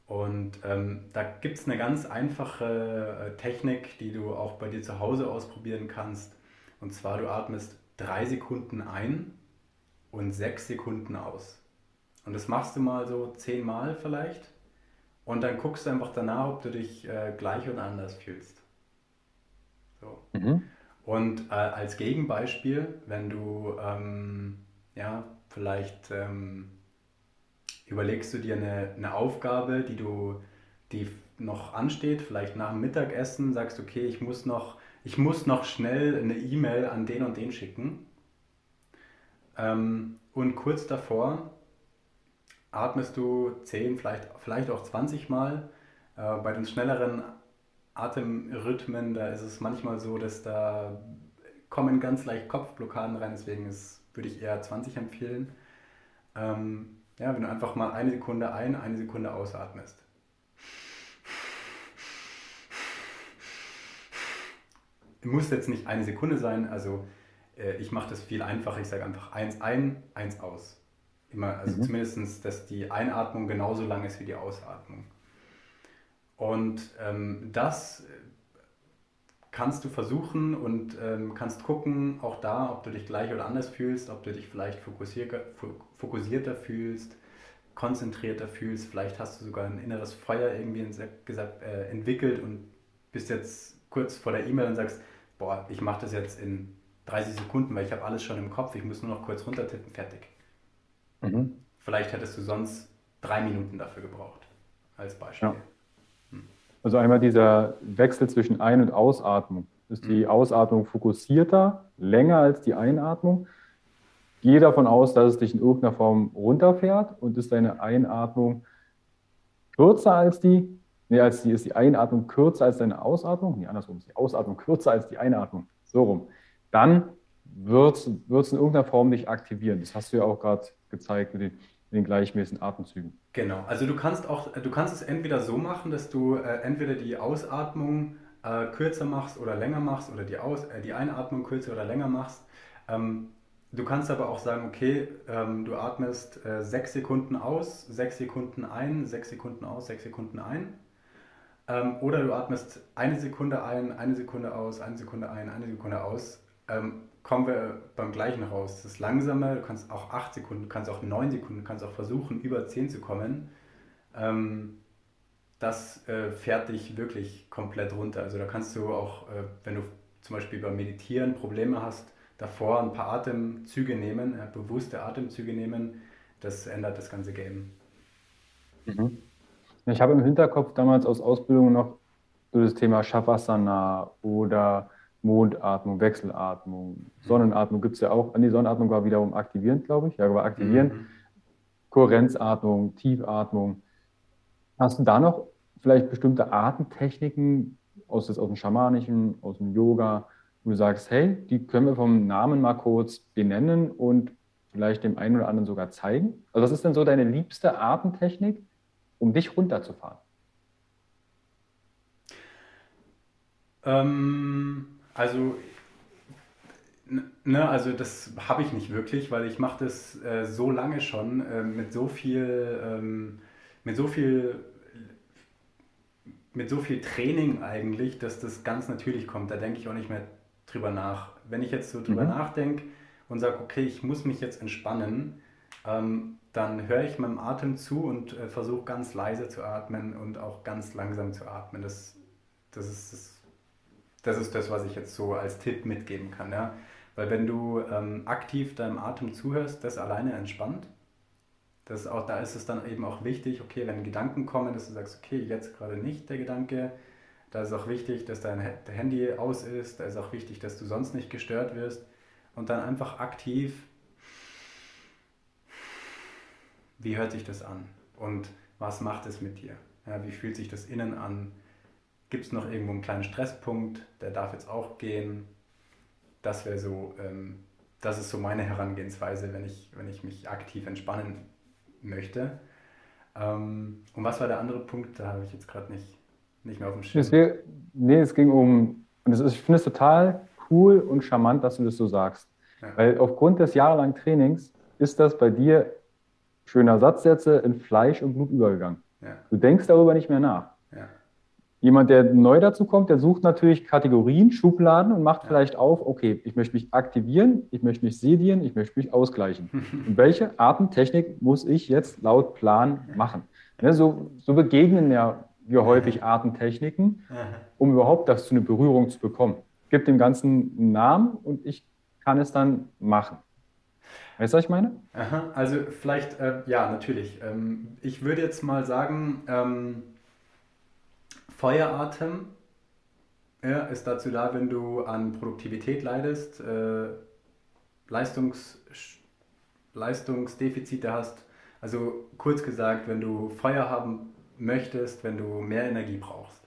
Und ähm, da gibt es eine ganz einfache äh, Technik, die du auch bei dir zu Hause ausprobieren kannst. Und zwar, du atmest drei Sekunden ein und sechs Sekunden aus. Und das machst du mal so zehnmal vielleicht. Und dann guckst du einfach danach, ob du dich äh, gleich oder anders fühlst. So. Mhm. Und äh, als Gegenbeispiel, wenn du ähm, ja, vielleicht ähm, überlegst du dir eine, eine Aufgabe, die du, die noch ansteht, vielleicht nach dem Mittagessen, sagst, okay, ich muss noch, ich muss noch schnell eine E-Mail an den und den schicken. Ähm, und kurz davor atmest du 10, vielleicht, vielleicht auch 20 Mal. Äh, bei den schnelleren Atemrhythmen, da ist es manchmal so, dass da kommen ganz leicht Kopfblockaden rein, deswegen ist, würde ich eher 20 empfehlen. Ähm, ja, wenn du einfach mal eine Sekunde ein, eine Sekunde ausatmest. Muss jetzt nicht eine Sekunde sein, also äh, ich mache das viel einfacher. Ich sage einfach eins ein, eins aus. Immer, also mhm. zumindest, dass die Einatmung genauso lang ist wie die Ausatmung. Und ähm, das kannst du versuchen und ähm, kannst gucken, auch da, ob du dich gleich oder anders fühlst, ob du dich vielleicht fokussierter, fokussierter fühlst, konzentrierter fühlst. Vielleicht hast du sogar ein inneres Feuer irgendwie gesagt, äh, entwickelt und bist jetzt kurz vor der E-Mail und sagst, boah, ich mache das jetzt in 30 Sekunden, weil ich habe alles schon im Kopf, ich muss nur noch kurz runtertippen, fertig. Mhm. Vielleicht hättest du sonst drei Minuten dafür gebraucht, als Beispiel. Ja. Also einmal dieser Wechsel zwischen Ein- und Ausatmung. Ist die hm. Ausatmung fokussierter, länger als die Einatmung? Gehe davon aus, dass es dich in irgendeiner Form runterfährt und ist deine Einatmung kürzer als die, nee, als die, ist die Einatmung kürzer als deine Ausatmung? Nee, andersrum, ist die Ausatmung kürzer als die Einatmung. So rum. Dann wird es in irgendeiner Form dich aktivieren. Das hast du ja auch gerade gezeigt mit den, mit den, gleichmäßigen Atemzügen. Genau, also du kannst auch, du kannst es entweder so machen, dass du äh, entweder die Ausatmung äh, kürzer machst oder länger machst oder die, Aus, äh, die Einatmung kürzer oder länger machst. Ähm, du kannst aber auch sagen, okay, ähm, du atmest äh, sechs Sekunden aus, sechs Sekunden ein, sechs Sekunden aus, sechs Sekunden ein. Ähm, oder du atmest eine Sekunde ein, eine Sekunde aus, eine Sekunde ein, eine Sekunde aus. Kommen wir beim gleichen raus. Das ist langsamer, du kannst auch 8 Sekunden, du kannst auch 9 Sekunden, du kannst auch versuchen, über 10 zu kommen. Ähm, das äh, fährt dich wirklich komplett runter. Also da kannst du auch, äh, wenn du zum Beispiel beim Meditieren Probleme hast, davor ein paar Atemzüge nehmen, äh, bewusste Atemzüge nehmen. Das ändert das ganze Game. Mhm. Ich habe im Hinterkopf damals aus Ausbildung noch so das Thema Shavasana oder Mondatmung, Wechselatmung, Sonnenatmung gibt es ja auch. An die Sonnenatmung war wiederum aktivierend, glaube ich. Ja, aber aktivierend. Mhm. Kohärenzatmung, Tiefatmung. Hast du da noch vielleicht bestimmte Atemtechniken aus, aus dem Schamanischen, aus dem Yoga, wo du sagst, hey, die können wir vom Namen mal kurz benennen und vielleicht dem einen oder anderen sogar zeigen? Also was ist denn so deine liebste Atemtechnik, um dich runterzufahren? Ähm, also, ne, also das habe ich nicht wirklich, weil ich mache das äh, so lange schon äh, mit so viel, ähm, mit so viel, mit so viel Training eigentlich, dass das ganz natürlich kommt. Da denke ich auch nicht mehr drüber nach. Wenn ich jetzt so drüber mhm. nachdenke und sage, okay, ich muss mich jetzt entspannen, ähm, dann höre ich meinem Atem zu und äh, versuche ganz leise zu atmen und auch ganz langsam zu atmen. Das, das ist das das ist das, was ich jetzt so als Tipp mitgeben kann. Ja? Weil wenn du ähm, aktiv deinem Atem zuhörst, das alleine entspannt. Das auch, da ist es dann eben auch wichtig, okay, wenn Gedanken kommen, dass du sagst, okay, jetzt gerade nicht der Gedanke. Da ist auch wichtig, dass dein Handy aus ist. Da ist auch wichtig, dass du sonst nicht gestört wirst. Und dann einfach aktiv, wie hört sich das an? Und was macht es mit dir? Ja, wie fühlt sich das innen an? Gibt es noch irgendwo einen kleinen Stresspunkt, der darf jetzt auch gehen? Das wäre so, ähm, das ist so meine Herangehensweise, wenn ich, wenn ich mich aktiv entspannen möchte. Ähm, und was war der andere Punkt? Da habe ich jetzt gerade nicht, nicht mehr auf dem Schirm. Es wär, nee, es ging um, und ist, ich finde es total cool und charmant, dass du das so sagst. Ja. Weil aufgrund des jahrelangen Trainings ist das bei dir, schöner Satzsätze, in Fleisch und Blut übergegangen. Ja. Du denkst darüber nicht mehr nach. Jemand, der neu dazu kommt, der sucht natürlich Kategorien, Schubladen und macht vielleicht auf, okay, ich möchte mich aktivieren, ich möchte mich sedieren, ich möchte mich ausgleichen. [laughs] und welche Atemtechnik muss ich jetzt laut Plan machen? Ne, so, so, begegnen ja wir häufig Atemtechniken, [laughs] um überhaupt das zu einer Berührung zu bekommen. Gibt dem Ganzen einen Namen und ich kann es dann machen. Weißt du, was ich meine? Aha, also vielleicht, äh, ja, natürlich. Ähm, ich würde jetzt mal sagen, ähm, Feueratem ja, ist dazu da, wenn du an Produktivität leidest, äh, Leistungs, Leistungsdefizite hast. Also kurz gesagt, wenn du Feuer haben möchtest, wenn du mehr Energie brauchst.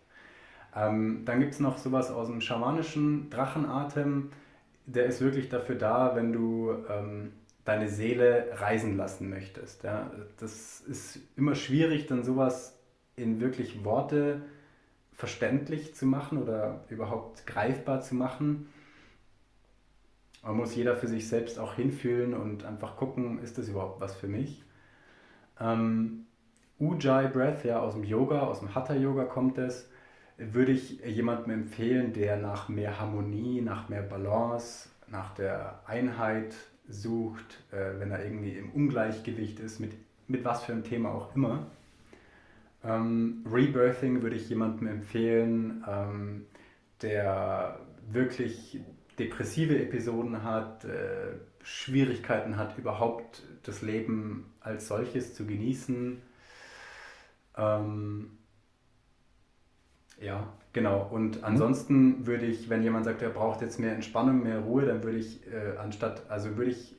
Ähm, dann gibt es noch sowas aus dem schamanischen Drachenatem. Der ist wirklich dafür da, wenn du ähm, deine Seele reisen lassen möchtest. Ja? Das ist immer schwierig, dann sowas in wirklich Worte verständlich zu machen oder überhaupt greifbar zu machen. Man muss jeder für sich selbst auch hinfühlen und einfach gucken, ist das überhaupt was für mich. Ähm, Ujjayi Breath, ja, aus dem Yoga, aus dem Hatha Yoga kommt es, würde ich jemandem empfehlen, der nach mehr Harmonie, nach mehr Balance, nach der Einheit sucht, äh, wenn er irgendwie im Ungleichgewicht ist, mit, mit was für einem Thema auch immer. Ähm, Rebirthing würde ich jemandem empfehlen, ähm, der wirklich depressive Episoden hat, äh, Schwierigkeiten hat, überhaupt das Leben als solches zu genießen. Ähm, ja, genau. Und mhm. ansonsten würde ich, wenn jemand sagt, er braucht jetzt mehr Entspannung, mehr Ruhe, dann würde ich äh, anstatt, also würde ich,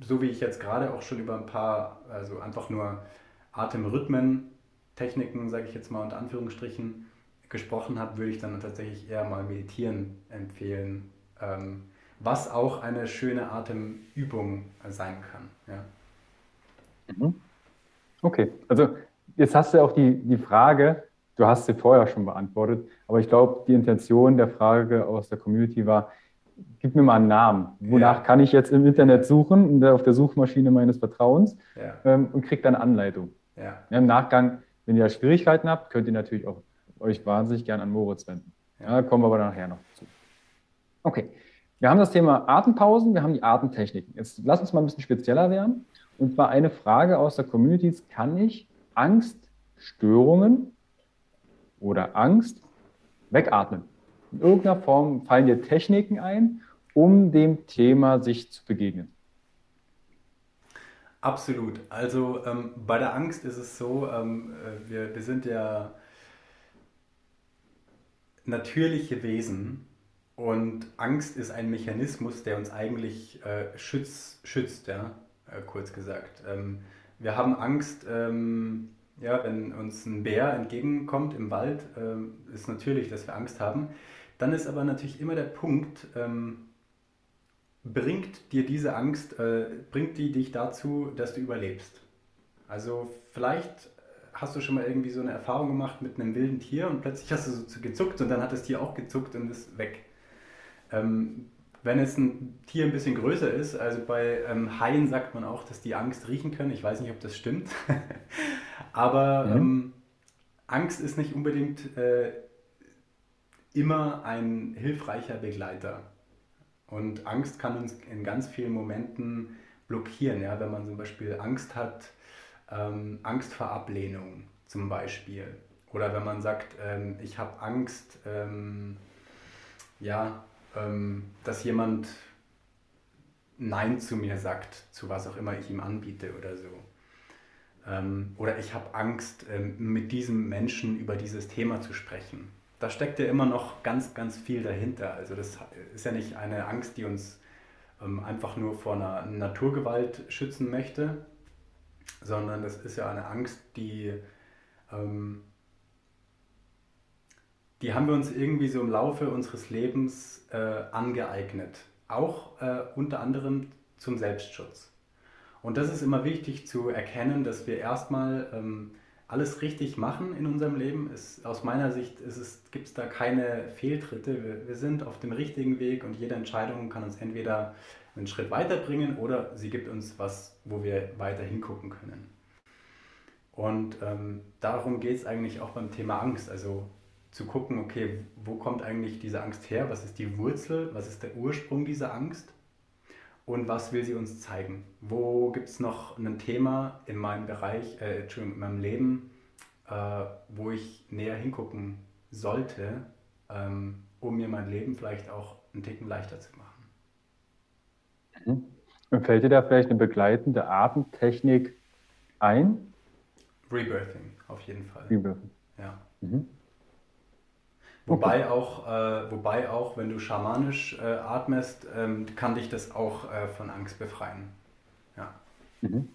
so wie ich jetzt gerade auch schon über ein paar, also einfach nur Atemrhythmen, Techniken, sage ich jetzt mal unter Anführungsstrichen, gesprochen habe, würde ich dann tatsächlich eher mal meditieren empfehlen, ähm, was auch eine schöne Atemübung sein kann. Ja. Mhm. Okay, also jetzt hast du auch die, die Frage, du hast sie vorher schon beantwortet, aber ich glaube, die Intention der Frage aus der Community war, gib mir mal einen Namen. Wonach ja. kann ich jetzt im Internet suchen, auf der Suchmaschine meines Vertrauens ja. ähm, und krieg dann Anleitung. Ja. Im Nachgang, wenn ihr Schwierigkeiten habt, könnt ihr natürlich auch euch wahnsinnig gern an Moritz wenden. Ja, kommen wir aber nachher noch zu. Okay, wir haben das Thema Atempausen, wir haben die Atemtechniken. Jetzt lass uns mal ein bisschen spezieller werden. Und zwar eine Frage aus der Community: Kann ich Angststörungen oder Angst wegatmen? In irgendeiner Form fallen dir Techniken ein, um dem Thema sich zu begegnen. Absolut. Also ähm, bei der Angst ist es so, ähm, äh, wir, wir sind ja natürliche Wesen und Angst ist ein Mechanismus, der uns eigentlich äh, schütz, schützt, ja, äh, kurz gesagt. Ähm, wir haben Angst, ähm, ja, wenn uns ein Bär entgegenkommt im Wald, ähm, ist natürlich, dass wir Angst haben. Dann ist aber natürlich immer der Punkt, ähm, bringt dir diese Angst, äh, bringt die dich dazu, dass du überlebst? Also vielleicht hast du schon mal irgendwie so eine Erfahrung gemacht mit einem wilden Tier und plötzlich hast du so gezuckt und dann hat das Tier auch gezuckt und ist weg. Ähm, wenn es ein Tier ein bisschen größer ist, also bei ähm, Haien sagt man auch, dass die Angst riechen können. Ich weiß nicht, ob das stimmt. [laughs] Aber mhm. ähm, Angst ist nicht unbedingt äh, immer ein hilfreicher Begleiter. Und Angst kann uns in ganz vielen Momenten blockieren. Ja? Wenn man zum Beispiel Angst hat, ähm, Angst vor Ablehnung zum Beispiel. Oder wenn man sagt, ähm, ich habe Angst, ähm, ja, ähm, dass jemand Nein zu mir sagt, zu was auch immer ich ihm anbiete oder so. Ähm, oder ich habe Angst, ähm, mit diesem Menschen über dieses Thema zu sprechen. Da steckt ja immer noch ganz, ganz viel dahinter. Also das ist ja nicht eine Angst, die uns ähm, einfach nur vor einer Naturgewalt schützen möchte, sondern das ist ja eine Angst, die ähm, die haben wir uns irgendwie so im Laufe unseres Lebens äh, angeeignet. Auch äh, unter anderem zum Selbstschutz. Und das ist immer wichtig zu erkennen, dass wir erstmal ähm, alles richtig machen in unserem Leben. Es, aus meiner Sicht gibt es da keine Fehltritte. Wir, wir, sind auf dem richtigen Weg und jede Entscheidung kann uns entweder einen Schritt weiterbringen oder sie gibt uns was, wo wir weiter hingucken können. Und ähm, darum geht es eigentlich auch beim Thema Angst. Also zu gucken, okay, wo kommt eigentlich diese Angst her? Was ist die Wurzel? Was ist der Ursprung dieser Angst? Und was will sie uns zeigen? Wo gibt es noch ein Thema in meinem Bereich, äh, Entschuldigung, in meinem Leben, äh, wo ich näher hingucken sollte, ähm, um mir mein Leben vielleicht auch einen Ticken leichter zu machen? Mhm. Und fällt dir da vielleicht eine begleitende Atemtechnik ein? Rebirthing, auf jeden Fall. Rebirthing. Ja. Mhm. Wobei, auch, äh, wobei auch, wenn du schamanisch äh, atmest, ähm, kann dich das auch äh, von Angst befreien. Ja. Mhm.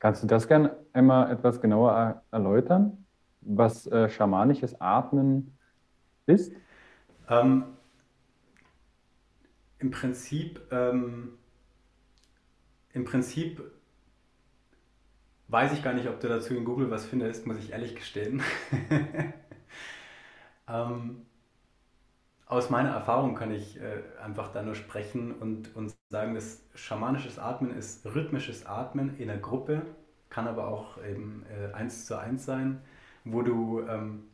Kannst du das gerne einmal etwas genauer erläutern, was äh, schamanisches Atmen ist? Ähm, Im Prinzip ähm, im Prinzip weiß ich gar nicht, ob du dazu in Google was findest, muss ich ehrlich gestehen. [laughs] ähm, aus meiner Erfahrung kann ich äh, einfach da nur sprechen und, und sagen, dass schamanisches Atmen ist rhythmisches Atmen in einer Gruppe, kann aber auch eben äh, eins zu eins sein, wo du ähm,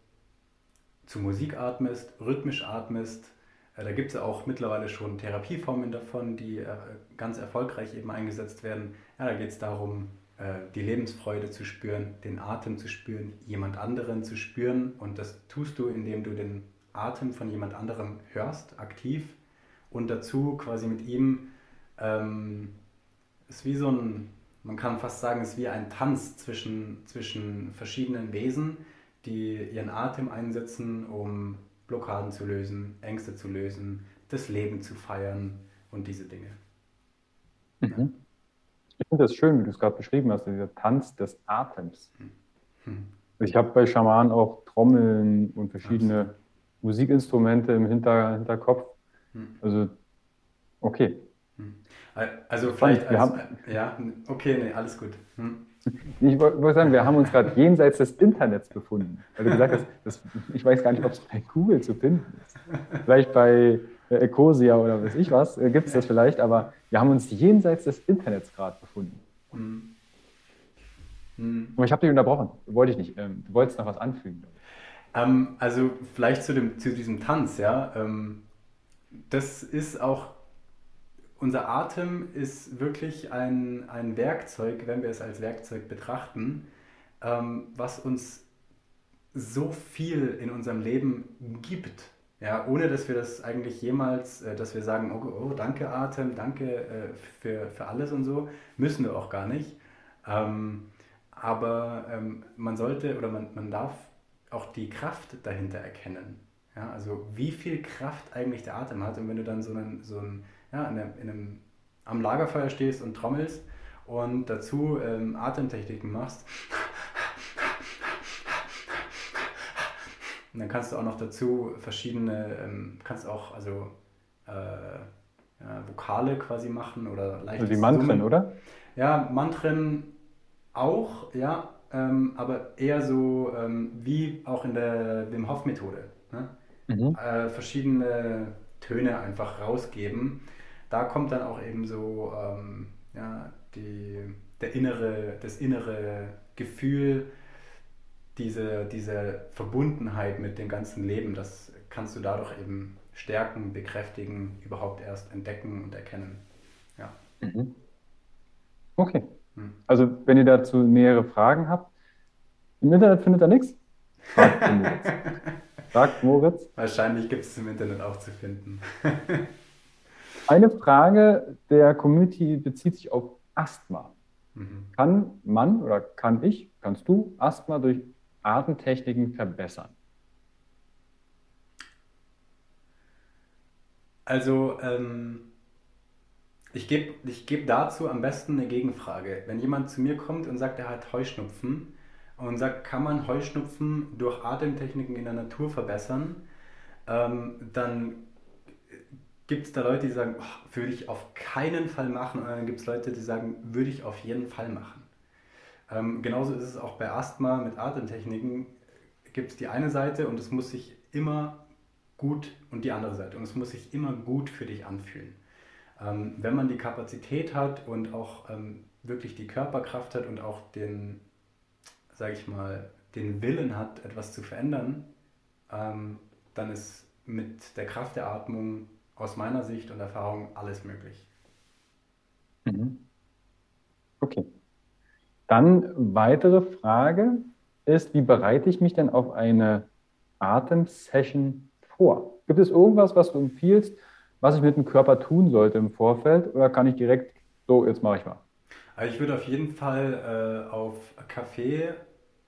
zu Musik atmest, rhythmisch atmest. Äh, da gibt es auch mittlerweile schon Therapieformen davon, die äh, ganz erfolgreich eben eingesetzt werden. Ja, da geht es darum, äh, die Lebensfreude zu spüren, den Atem zu spüren, jemand anderen zu spüren. Und das tust du, indem du den Atem von jemand anderem hörst, aktiv. Und dazu quasi mit ihm ähm, ist wie so ein, man kann fast sagen, es ist wie ein Tanz zwischen, zwischen verschiedenen Wesen, die ihren Atem einsetzen, um Blockaden zu lösen, Ängste zu lösen, das Leben zu feiern und diese Dinge. Mhm. Ich finde das schön, wie du es gerade beschrieben hast, dieser Tanz des Atems. Hm. Ich habe bei Schamanen auch Trommeln und verschiedene Absolut. Musikinstrumente im Hinter Hinterkopf. Hm. Also, okay. Hm. Also vielleicht, als, haben, ja, okay, nee, alles gut. Hm. Ich wollte sagen, wir haben uns gerade jenseits des Internets befunden. Weil du gesagt hast, das, ich weiß gar nicht, ob es bei Google zu finden ist. Vielleicht bei äh, Ecosia oder weiß ich was, äh, gibt es das vielleicht, aber wir haben uns jenseits des Internets gerade befunden. Mhm. Mhm. Aber ich habe dich unterbrochen, wollte ich nicht. Ähm, du wolltest noch was anfügen. Ähm, also vielleicht zu, dem, zu diesem Tanz, ja. Ähm, das ist auch, unser Atem ist wirklich ein, ein Werkzeug, wenn wir es als Werkzeug betrachten, ähm, was uns so viel in unserem Leben gibt. Ja, ohne dass wir das eigentlich jemals, äh, dass wir sagen, oh, oh danke Atem, danke äh, für, für alles und so, müssen wir auch gar nicht. Ähm, aber ähm, man sollte oder man, man darf auch die Kraft dahinter erkennen. Ja, also wie viel Kraft eigentlich der Atem hat. Und wenn du dann so einen, so einen ja, in einem, in einem, am Lagerfeuer stehst und trommelst und dazu ähm, Atemtechniken machst, Und [laughs] dann kannst du auch noch dazu verschiedene, ähm, kannst auch also äh, ja, Vokale quasi machen oder leicht. Also die Mantren, Summen. oder? Ja, Mantren auch, ja, ähm, aber eher so ähm, wie auch in der Wim Hof Methode. Ne? Mhm. Äh, verschiedene Töne einfach rausgeben. Da kommt dann auch eben so ähm, ja, die, der innere, das innere Gefühl, diese, diese Verbundenheit mit dem ganzen Leben, das kannst du dadurch eben stärken, bekräftigen, überhaupt erst entdecken und erkennen. Ja. Mhm. Okay. Hm. Also, wenn ihr dazu nähere Fragen habt, im Internet findet ihr nichts? Fragt Moritz. [laughs] Fragt Moritz. Wahrscheinlich gibt es im Internet auch zu finden. [laughs] Eine Frage der Community bezieht sich auf Asthma. Mhm. Kann man oder kann ich, kannst du Asthma durch Atemtechniken verbessern? Also, ähm, ich gebe ich geb dazu am besten eine Gegenfrage. Wenn jemand zu mir kommt und sagt, er hat Heuschnupfen und sagt, kann man Heuschnupfen durch Atemtechniken in der Natur verbessern, ähm, dann gibt es da Leute, die sagen, oh, würde ich auf keinen Fall machen. Und dann gibt es Leute, die sagen, würde ich auf jeden Fall machen. Ähm, genauso ist es auch bei Asthma mit Atemtechniken. Gibt es die eine Seite und es muss sich immer gut und die andere Seite und es muss sich immer gut für dich anfühlen. Ähm, wenn man die Kapazität hat und auch ähm, wirklich die Körperkraft hat und auch den, sage ich mal, den Willen hat, etwas zu verändern, ähm, dann ist mit der Kraft der Atmung aus meiner Sicht und Erfahrung alles möglich. Mhm. Okay. Dann weitere Frage ist, wie bereite ich mich denn auf eine Atemsession vor? Gibt es irgendwas, was du empfiehlst, was ich mit dem Körper tun sollte im Vorfeld oder kann ich direkt, so, jetzt mache ich mal? Also ich würde auf jeden Fall äh, auf Kaffee,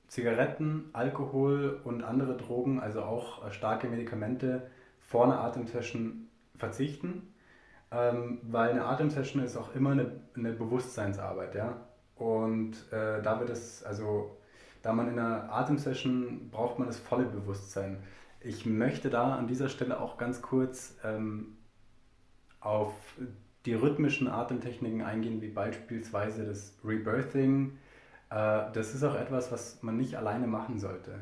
Zigaretten, Alkohol und andere Drogen, also auch äh, starke Medikamente vor einer Atemsession verzichten, ähm, weil eine Atemsession ist auch immer eine, eine Bewusstseinsarbeit. Ja? Und äh, da wird es, also da man in einer Atemsession braucht man das volle Bewusstsein. Ich möchte da an dieser Stelle auch ganz kurz ähm, auf die rhythmischen Atemtechniken eingehen, wie beispielsweise das Rebirthing. Äh, das ist auch etwas, was man nicht alleine machen sollte.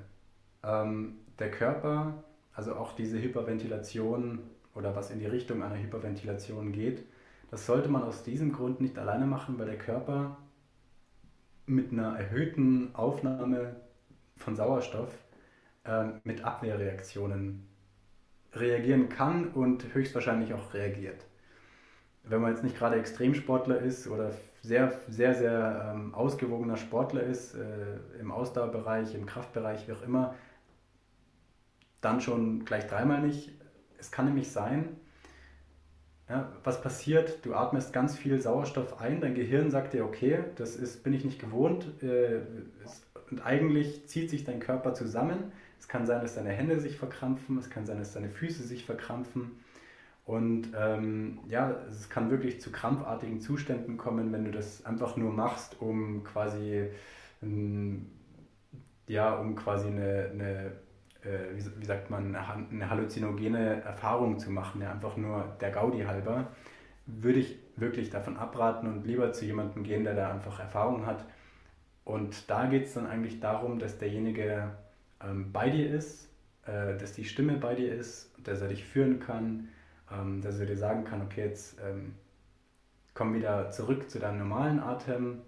Ähm, der Körper, also auch diese Hyperventilation oder was in die Richtung einer Hyperventilation geht, das sollte man aus diesem Grund nicht alleine machen, weil der Körper mit einer erhöhten Aufnahme von Sauerstoff äh, mit Abwehrreaktionen reagieren kann und höchstwahrscheinlich auch reagiert. Wenn man jetzt nicht gerade Extremsportler ist oder sehr, sehr, sehr ähm, ausgewogener Sportler ist, äh, im Ausdauerbereich, im Kraftbereich, wie auch immer, dann schon gleich dreimal nicht. Es kann nämlich sein, ja, was passiert? Du atmest ganz viel Sauerstoff ein, dein Gehirn sagt dir, okay, das ist, bin ich nicht gewohnt. Äh, und eigentlich zieht sich dein Körper zusammen. Es kann sein, dass deine Hände sich verkrampfen, es kann sein, dass deine Füße sich verkrampfen. Und ähm, ja, es kann wirklich zu krampfartigen Zuständen kommen, wenn du das einfach nur machst, um quasi, ähm, ja, um quasi eine, eine äh, wie, sagt man, eine halluzinogene Erfahrung zu machen, ja, einfach nur der Gaudi halber, würde ich wirklich davon abraten und lieber zu jemandem gehen, der da einfach Erfahrung hat. Und da geht es dann eigentlich darum, dass derjenige ähm, bei dir ist, äh, dass die Stimme bei dir ist, dass er dich führen kann, dass er dir sagen kann, okay, jetzt ähm, komm wieder zurück zu deinem normalen Atem,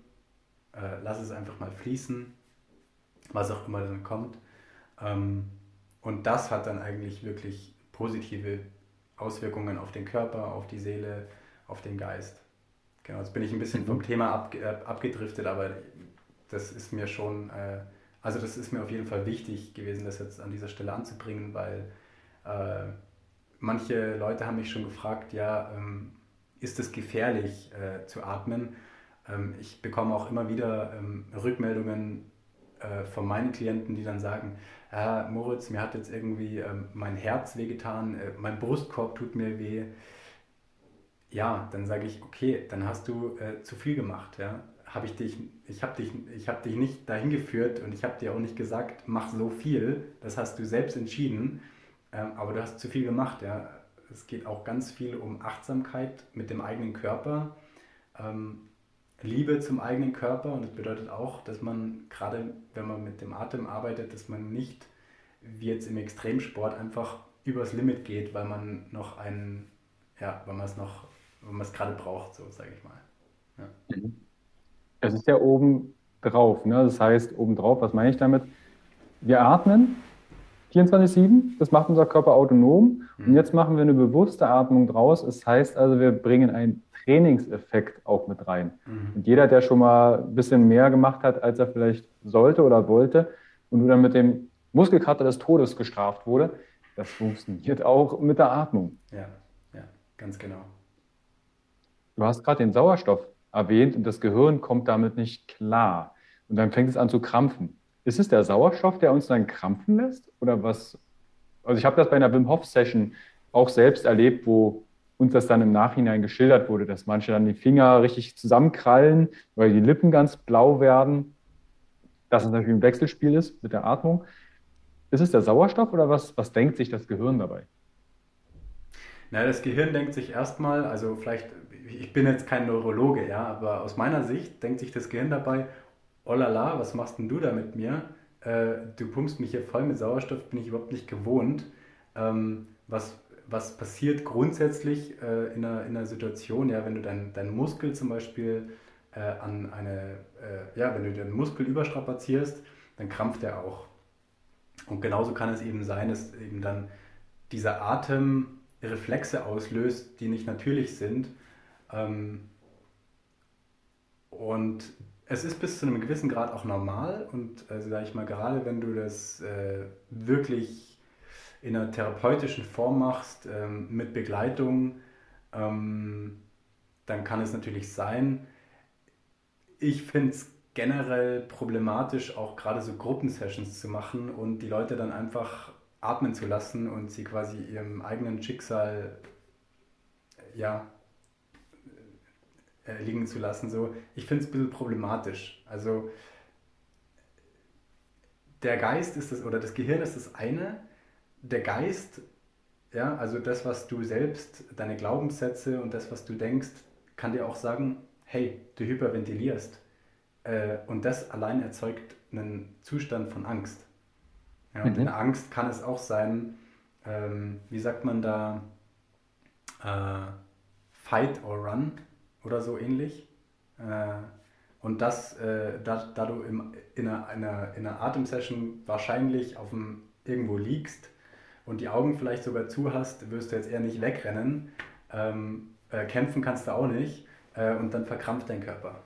äh, lass es einfach mal fließen, was auch immer dann kommt. Ähm, und das hat dann eigentlich wirklich positive Auswirkungen auf den Körper, auf die Seele, auf den Geist. Genau, jetzt bin ich ein bisschen vom mhm. Thema ab, äh, abgedriftet, aber das ist mir schon, äh, also das ist mir auf jeden Fall wichtig gewesen, das jetzt an dieser Stelle anzubringen, weil äh, manche Leute haben mich schon gefragt, ja, ähm, ist es gefährlich äh, zu atmen? Ähm, ich bekomme auch immer wieder ähm, Rückmeldungen äh, von meinen Klienten, die dann sagen, äh, Moritz, mir hat jetzt irgendwie mein Herz wehgetan, äh, mein Brustkorb tut mir weh. Ja, dann sage ich, okay, dann hast du äh, zu viel gemacht. Ja? Hab ich ich habe dich, hab dich nicht dahin geführt und ich habe dir auch nicht gesagt, mach so viel. Das hast du selbst entschieden, ähm, aber du hast zu viel gemacht. Ja? Es geht auch ganz viel um Achtsamkeit mit dem eigenen Körper. Ähm, Liebe zum eigenen Körper und das bedeutet auch, dass man gerade, wenn man mit dem Atem arbeitet, dass man nicht wie jetzt im Extremsport einfach übers Limit geht, weil man noch einen, ja, weil man es noch, weil man es gerade braucht, so sage ich mal. Ja. Mhm. Es ist ja oben drauf, ne? das heißt oben drauf, was meine ich damit? Wir atmen 24-7, das macht unser Körper autonom mhm. und jetzt machen wir eine bewusste Atmung draus. Das heißt also, wir bringen ein Trainingseffekt auch mit rein. Mhm. Und jeder, der schon mal ein bisschen mehr gemacht hat, als er vielleicht sollte oder wollte, und du dann mit dem Muskelkater des Todes gestraft wurde, das funktioniert auch mit der Atmung. Ja, ja, ganz genau. Du hast gerade den Sauerstoff erwähnt und das Gehirn kommt damit nicht klar. Und dann fängt es an zu krampfen. Ist es der Sauerstoff, der uns dann krampfen lässt? Oder was? Also ich habe das bei einer Wim Hof Session auch selbst erlebt, wo uns das dann im Nachhinein geschildert wurde, dass manche dann die Finger richtig zusammenkrallen oder die Lippen ganz blau werden, dass es natürlich ein Wechselspiel ist mit der Atmung. Ist es der Sauerstoff oder was, was denkt sich das Gehirn dabei? Na, das Gehirn denkt sich erstmal, also vielleicht, ich bin jetzt kein Neurologe, ja, aber aus meiner Sicht denkt sich das Gehirn dabei, oh la la, was machst denn du da mit mir? Äh, du pumpst mich hier voll mit Sauerstoff, bin ich überhaupt nicht gewohnt. Ähm, was, was passiert grundsätzlich äh, in, einer, in einer Situation, ja, wenn du deinen dein Muskel zum Beispiel äh, an eine, äh, ja, wenn du den Muskel überstrapazierst, dann krampft er auch. Und genauso kann es eben sein, dass eben dann dieser Atem Reflexe auslöst, die nicht natürlich sind. Ähm, und es ist bis zu einem gewissen Grad auch normal und also sage ich mal, gerade wenn du das äh, wirklich in einer therapeutischen Form machst, ähm, mit Begleitung, ähm, dann kann es natürlich sein. Ich finde es generell problematisch, auch gerade so Gruppensessions zu machen und die Leute dann einfach atmen zu lassen und sie quasi ihrem eigenen Schicksal ja, äh, liegen zu lassen. So. Ich finde es ein bisschen problematisch. Also der Geist ist das, oder das Gehirn ist das eine, der Geist ja, also das, was du selbst, deine Glaubenssätze und das, was du denkst, kann dir auch sagen, hey, du hyperventilierst. Äh, und das allein erzeugt einen Zustand von Angst. Ja, und mhm. in Angst kann es auch sein, ähm, wie sagt man da, äh, Fight or Run oder so ähnlich. Äh, und das, äh, da, da du im, in, einer, einer, in einer Atemsession wahrscheinlich auf dem, irgendwo liegst und die Augen vielleicht sogar zu hast, wirst du jetzt eher nicht wegrennen. Ähm, äh, kämpfen kannst du auch nicht äh, und dann verkrampft dein Körper.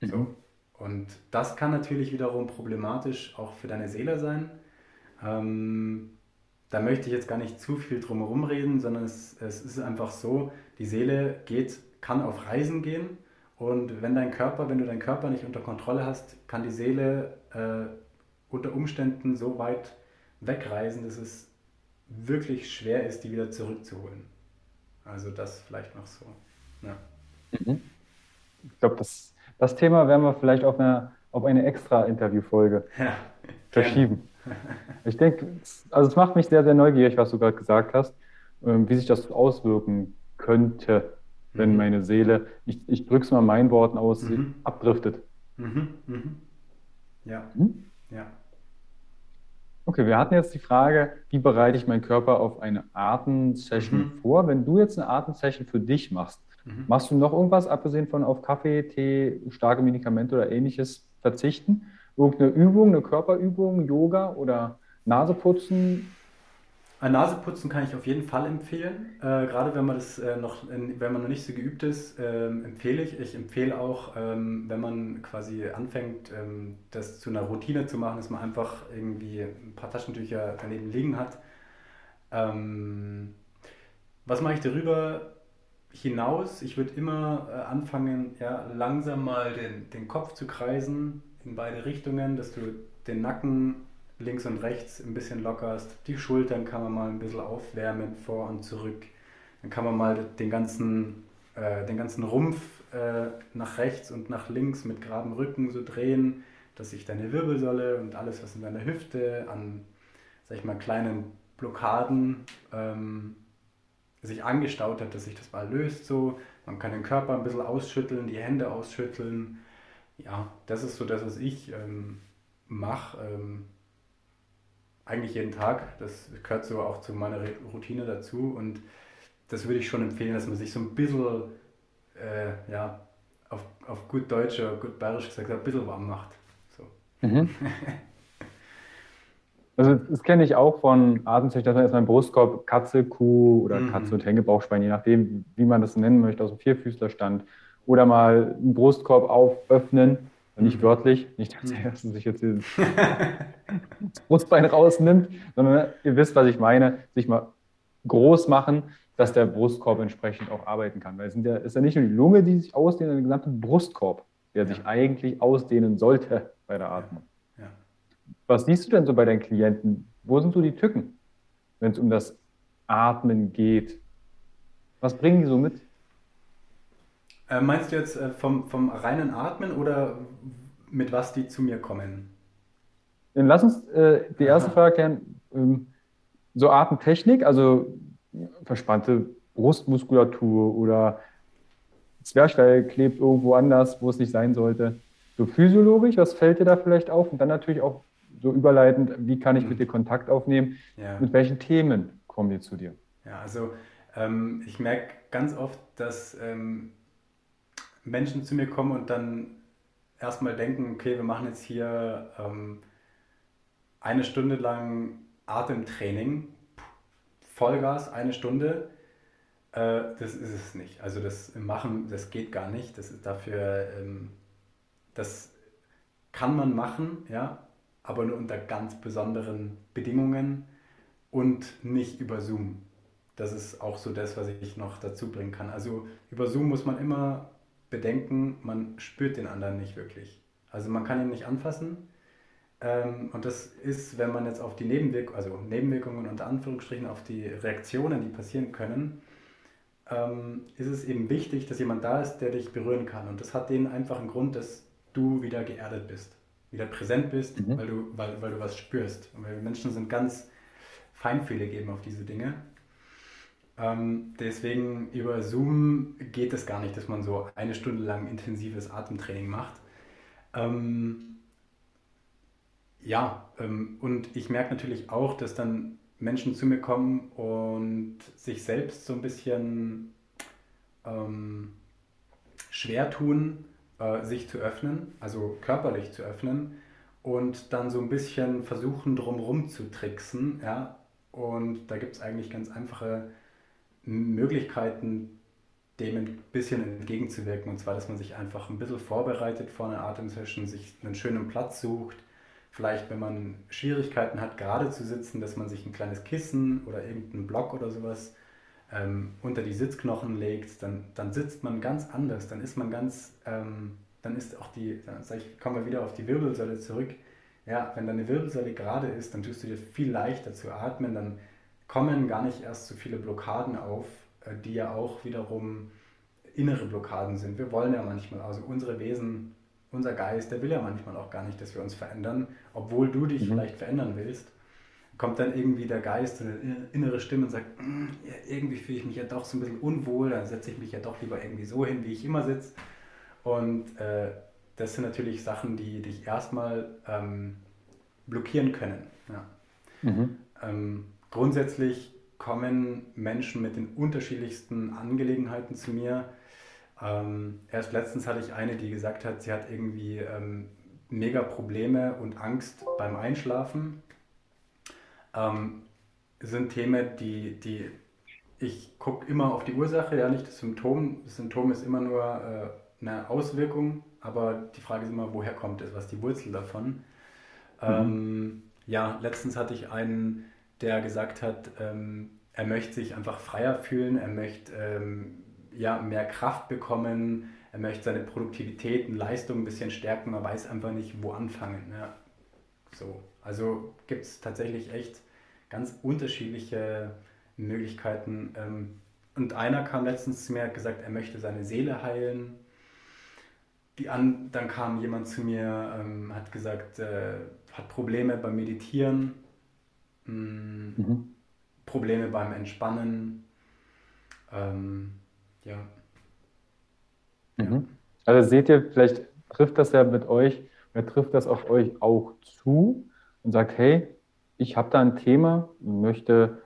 Mhm. So. Und das kann natürlich wiederum problematisch auch für deine Seele sein. Ähm, da möchte ich jetzt gar nicht zu viel drum herum reden, sondern es, es ist einfach so, die Seele geht, kann auf Reisen gehen und wenn dein Körper, wenn du deinen Körper nicht unter Kontrolle hast, kann die Seele äh, unter Umständen so weit wegreisen, dass es wirklich schwer ist, die wieder zurückzuholen. Also das vielleicht noch so. Ja. Mhm. Ich glaube, das, das Thema werden wir vielleicht auf eine, auf eine extra Interviewfolge [laughs] ja, verschieben. Ich denke, also es macht mich sehr, sehr neugierig, was du gerade gesagt hast, ähm, wie sich das auswirken könnte, wenn mhm. meine Seele, ich, ich drücke es mal meinen Worten aus, mhm. abdriftet. Mhm. mhm. Ja. Hm? Ja. Okay, wir hatten jetzt die Frage, wie bereite ich meinen Körper auf eine Atemsession mhm. vor? Wenn du jetzt eine Atemsession für dich machst, mhm. machst du noch irgendwas, abgesehen von auf Kaffee, Tee, starke Medikamente oder ähnliches verzichten? Irgendeine Übung, eine Körperübung, Yoga oder Naseputzen? Naseputzen kann ich auf jeden Fall empfehlen. Äh, gerade wenn man das äh, noch, wenn man noch nicht so geübt ist, äh, empfehle ich. Ich empfehle auch, ähm, wenn man quasi anfängt, ähm, das zu einer Routine zu machen, dass man einfach irgendwie ein paar Taschentücher daneben liegen hat. Ähm, was mache ich darüber hinaus? Ich würde immer äh, anfangen, ja, langsam mal den, den Kopf zu kreisen in beide Richtungen, dass du den Nacken links und rechts ein bisschen lockerst. Die Schultern kann man mal ein bisschen aufwärmen, vor und zurück. Dann kann man mal den ganzen, äh, den ganzen Rumpf äh, nach rechts und nach links mit geradem Rücken so drehen, dass sich deine Wirbelsäule und alles, was in deiner Hüfte an, sag ich mal, kleinen Blockaden ähm, sich angestaut hat, dass sich das mal löst so. Man kann den Körper ein bisschen ausschütteln, die Hände ausschütteln. Ja, das ist so das, was ich ähm, mache. Ähm, eigentlich jeden Tag. Das gehört so auch zu meiner Routine dazu. Und das würde ich schon empfehlen, dass man sich so ein bisschen, äh, ja, auf, auf gut Deutsch oder gut Bayerisch gesagt, ein bisschen warm macht. So. Mhm. [laughs] Also das kenne ich auch von Atemzüchtern, dass man erstmal im Brustkorb Katze, Kuh oder mhm. Katze und Hängebauchschwein, je nachdem, wie man das nennen möchte, aus dem Vierfüßlerstand. Oder mal einen Brustkorb auföffnen nicht mhm. wörtlich, nicht, dass er sich jetzt das Brustbein rausnimmt, sondern ihr wisst, was ich meine, sich mal groß machen, dass der Brustkorb entsprechend auch arbeiten kann. Weil es ja, ist ja nicht nur die Lunge, die sich ausdehnt, sondern der gesamte Brustkorb, der ja. sich eigentlich ausdehnen sollte bei der Atmung. Ja. Was siehst du denn so bei deinen Klienten? Wo sind so die Tücken, wenn es um das Atmen geht? Was bringen die so mit? Äh, meinst du jetzt äh, vom, vom reinen Atmen oder mit was die zu mir kommen? Dann lass uns äh, die erste Aha. Frage klären. Ähm, so Atemtechnik, also verspannte Brustmuskulatur oder Zwerchfell klebt irgendwo anders, wo es nicht sein sollte. So physiologisch, was fällt dir da vielleicht auf? Und dann natürlich auch so überleitend, wie kann ich mit dir Kontakt aufnehmen? Ja. Mit welchen Themen kommen die zu dir? Ja, also ähm, ich merke ganz oft, dass ähm, Menschen zu mir kommen und dann erstmal denken, okay, wir machen jetzt hier ähm, eine Stunde lang Atemtraining, Vollgas, eine Stunde. Äh, das ist es nicht. Also das Machen, das geht gar nicht. Das ist dafür, ähm, das kann man machen, ja, aber nur unter ganz besonderen Bedingungen und nicht über Zoom. Das ist auch so das, was ich noch dazu bringen kann. Also über Zoom muss man immer bedenken, man spürt den anderen nicht wirklich. Also man kann ihn nicht anfassen. Ähm, und das ist, wenn man jetzt auf die Nebenwirkungen, also Nebenwirkungen unter Anführungsstrichen, auf die Reaktionen, die passieren können, ähm, ist es eben wichtig, dass jemand da ist, der dich berühren kann. Und das hat den einfachen Grund, dass du wieder geerdet bist, wieder präsent bist, mhm. weil, du, weil, weil du was spürst. Und wir Menschen sind ganz feinfühlig eben auf diese Dinge. Ähm, deswegen über Zoom geht es gar nicht, dass man so eine Stunde lang intensives Atemtraining macht. Ähm, ja, ähm, und ich merke natürlich auch, dass dann Menschen zu mir kommen und sich selbst so ein bisschen ähm, schwer tun, äh, sich zu öffnen, also körperlich zu öffnen und dann so ein bisschen versuchen, drumherum zu tricksen. Ja? Und da gibt es eigentlich ganz einfache Möglichkeiten, dem ein bisschen entgegenzuwirken. Und zwar, dass man sich einfach ein bisschen vorbereitet vor einer Atemsession, sich einen schönen Platz sucht. Vielleicht, wenn man Schwierigkeiten hat, gerade zu sitzen, dass man sich ein kleines Kissen oder irgendeinen Block oder sowas ähm, unter die Sitzknochen legt, dann, dann sitzt man ganz anders. Dann ist man ganz, ähm, dann ist auch die, dann ich, kommen wir wieder auf die Wirbelsäule zurück. Ja, wenn deine Wirbelsäule gerade ist, dann tust du dir viel leichter zu atmen, dann kommen gar nicht erst so viele Blockaden auf, äh, die ja auch wiederum innere Blockaden sind. Wir wollen ja manchmal, also unsere Wesen, unser Geist, der will ja manchmal auch gar nicht, dass wir uns verändern, obwohl du dich mhm. vielleicht verändern willst. Kommt dann irgendwie der Geist, eine innere Stimme und sagt, mm, irgendwie fühle ich mich ja doch so ein bisschen unwohl, dann setze ich mich ja doch lieber irgendwie so hin, wie ich immer sitze. Und äh, das sind natürlich Sachen, die dich erstmal ähm, blockieren können. Ja. Mhm. Ähm, Grundsätzlich kommen Menschen mit den unterschiedlichsten Angelegenheiten zu mir. Ähm, erst letztens hatte ich eine, die gesagt hat, sie hat irgendwie ähm, mega Probleme und Angst beim Einschlafen. Ähm, sind Themen, die, die ich gucke immer auf die Ursache, ja nicht das Symptom. Das Symptom ist immer nur äh, eine Auswirkung, aber die Frage ist immer, woher kommt es, was ist die Wurzel davon? Mhm. Ähm, ja, letztens hatte ich einen, der gesagt hat, ähm, er möchte sich einfach freier fühlen, er möchte ähm, ja, mehr Kraft bekommen, er möchte seine Produktivität und Leistung ein bisschen stärken, man weiß einfach nicht, wo anfangen. Ja. So. Also gibt es tatsächlich echt ganz unterschiedliche Möglichkeiten. Ähm, und einer kam letztens zu mir, hat gesagt, er möchte seine Seele heilen. Die an, dann kam jemand zu mir, ähm, hat gesagt, äh, hat Probleme beim Meditieren Mhm. mhm. Probleme beim Entspannen. Ähm, ja. Mhm. Also seht ihr, vielleicht trifft das ja mit euch, oder trifft das auf euch auch zu und sagt, hey, ich habe da ein Thema, möchte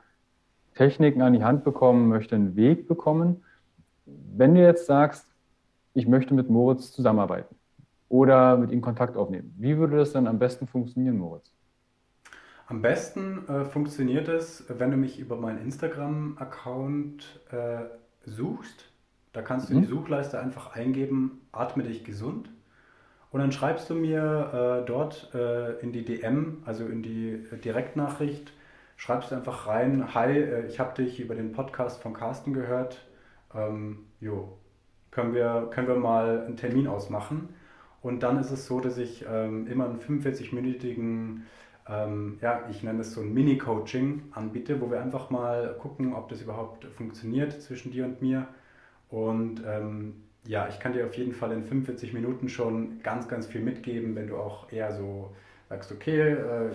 Techniken an die Hand bekommen, möchte einen Weg bekommen. Wenn du jetzt sagst, ich möchte mit Moritz zusammenarbeiten oder mit ihm Kontakt aufnehmen, wie würde das dann am besten funktionieren, Moritz? Am besten äh, funktioniert es, wenn du mich über meinen Instagram-Account äh, suchst. Da kannst du mhm. in die Suchleiste einfach eingeben, atme dich gesund. Und dann schreibst du mir äh, dort äh, in die DM, also in die Direktnachricht, schreibst du einfach rein, hi, äh, ich habe dich über den Podcast von Carsten gehört. Ähm, jo, können wir, können wir mal einen Termin ausmachen. Und dann ist es so, dass ich ähm, immer einen 45-minütigen ähm, ja, ich nenne es so ein Mini-Coaching anbiete, wo wir einfach mal gucken, ob das überhaupt funktioniert zwischen dir und mir. Und ähm, ja, ich kann dir auf jeden Fall in 45 Minuten schon ganz, ganz viel mitgeben, wenn du auch eher so sagst, okay, äh,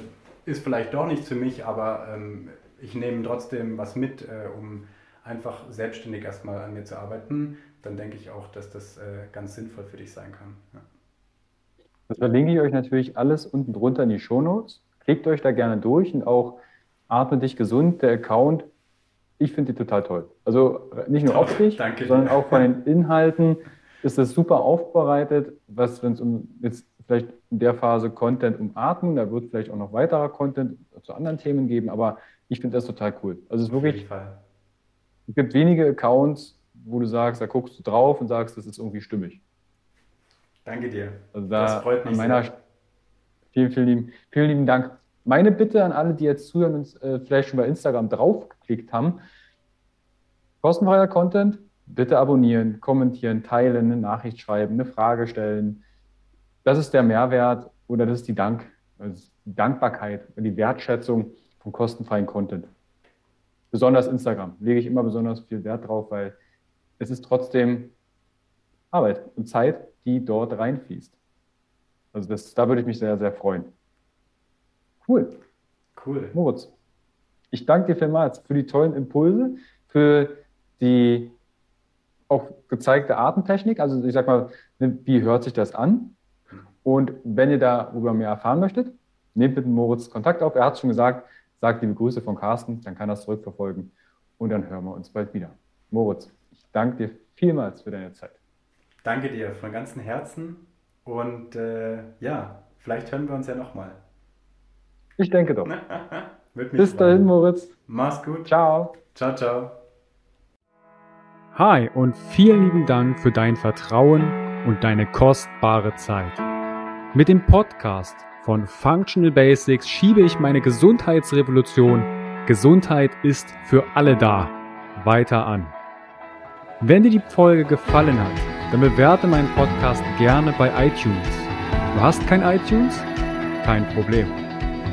ist vielleicht doch nichts für mich, aber ähm, ich nehme trotzdem was mit, äh, um einfach selbstständig erstmal an mir zu arbeiten, dann denke ich auch, dass das äh, ganz sinnvoll für dich sein kann. Ja. Das verlinke ich euch natürlich alles unten drunter in die Show Notes. Klickt euch da gerne durch und auch Atme dich gesund, der Account. Ich finde die total toll. Also nicht nur optisch, sondern auch von den Inhalten ist es super aufbereitet, was, wenn es um jetzt vielleicht in der Phase Content um Atmen, da wird vielleicht auch noch weiterer Content zu anderen Themen geben, aber ich finde das total cool. Also es ist wirklich, es gibt wenige Accounts, wo du sagst, da guckst du drauf und sagst, das ist irgendwie stimmig. Danke dir. Also da das freut mich an meiner, sehr. Vielen, vielen lieben, vielen lieben Dank. Meine Bitte an alle, die jetzt zuhören und äh, vielleicht schon bei Instagram draufgeklickt haben, kostenfreier Content, bitte abonnieren, kommentieren, teilen, eine Nachricht schreiben, eine Frage stellen. Das ist der Mehrwert oder das ist die, Dank, also die Dankbarkeit und die Wertschätzung von kostenfreien Content. Besonders Instagram lege ich immer besonders viel Wert drauf, weil es ist trotzdem Arbeit und Zeit, die dort reinfließt. Also das, da würde ich mich sehr, sehr freuen. Cool. Cool. Moritz, Ich danke dir vielmals für die tollen Impulse, für die auch gezeigte Artentechnik. Also ich sag mal, wie hört sich das an? Und wenn ihr darüber mehr erfahren möchtet, nehmt mit Moritz Kontakt auf. Er hat schon gesagt, sagt liebe Grüße von Carsten, dann kann er es zurückverfolgen. Und dann hören wir uns bald wieder. Moritz, ich danke dir vielmals für deine Zeit. Danke dir von ganzem Herzen. Und äh, ja, vielleicht hören wir uns ja nochmal. Ich denke doch. [laughs] Bis dahin, Moritz. Mach's gut. Ciao. Ciao, ciao. Hi und vielen lieben Dank für dein Vertrauen und deine kostbare Zeit. Mit dem Podcast von Functional Basics schiebe ich meine Gesundheitsrevolution Gesundheit ist für alle da weiter an. Wenn dir die Folge gefallen hat, dann bewerte meinen Podcast gerne bei iTunes. Du hast kein iTunes? Kein Problem.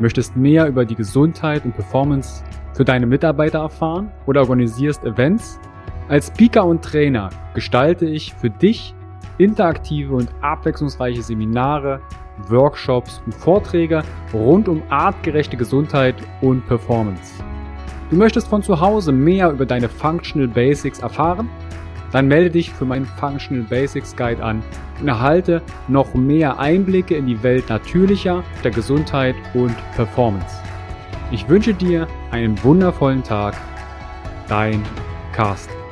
möchtest mehr über die Gesundheit und Performance für deine Mitarbeiter erfahren oder organisierst Events? Als Speaker und Trainer gestalte ich für dich interaktive und abwechslungsreiche Seminare, Workshops und Vorträge rund um artgerechte Gesundheit und Performance. Du möchtest von zu Hause mehr über deine Functional Basics erfahren? Dann melde dich für meinen Functional Basics Guide an und erhalte noch mehr Einblicke in die Welt natürlicher, der Gesundheit und Performance. Ich wünsche dir einen wundervollen Tag. Dein Carsten.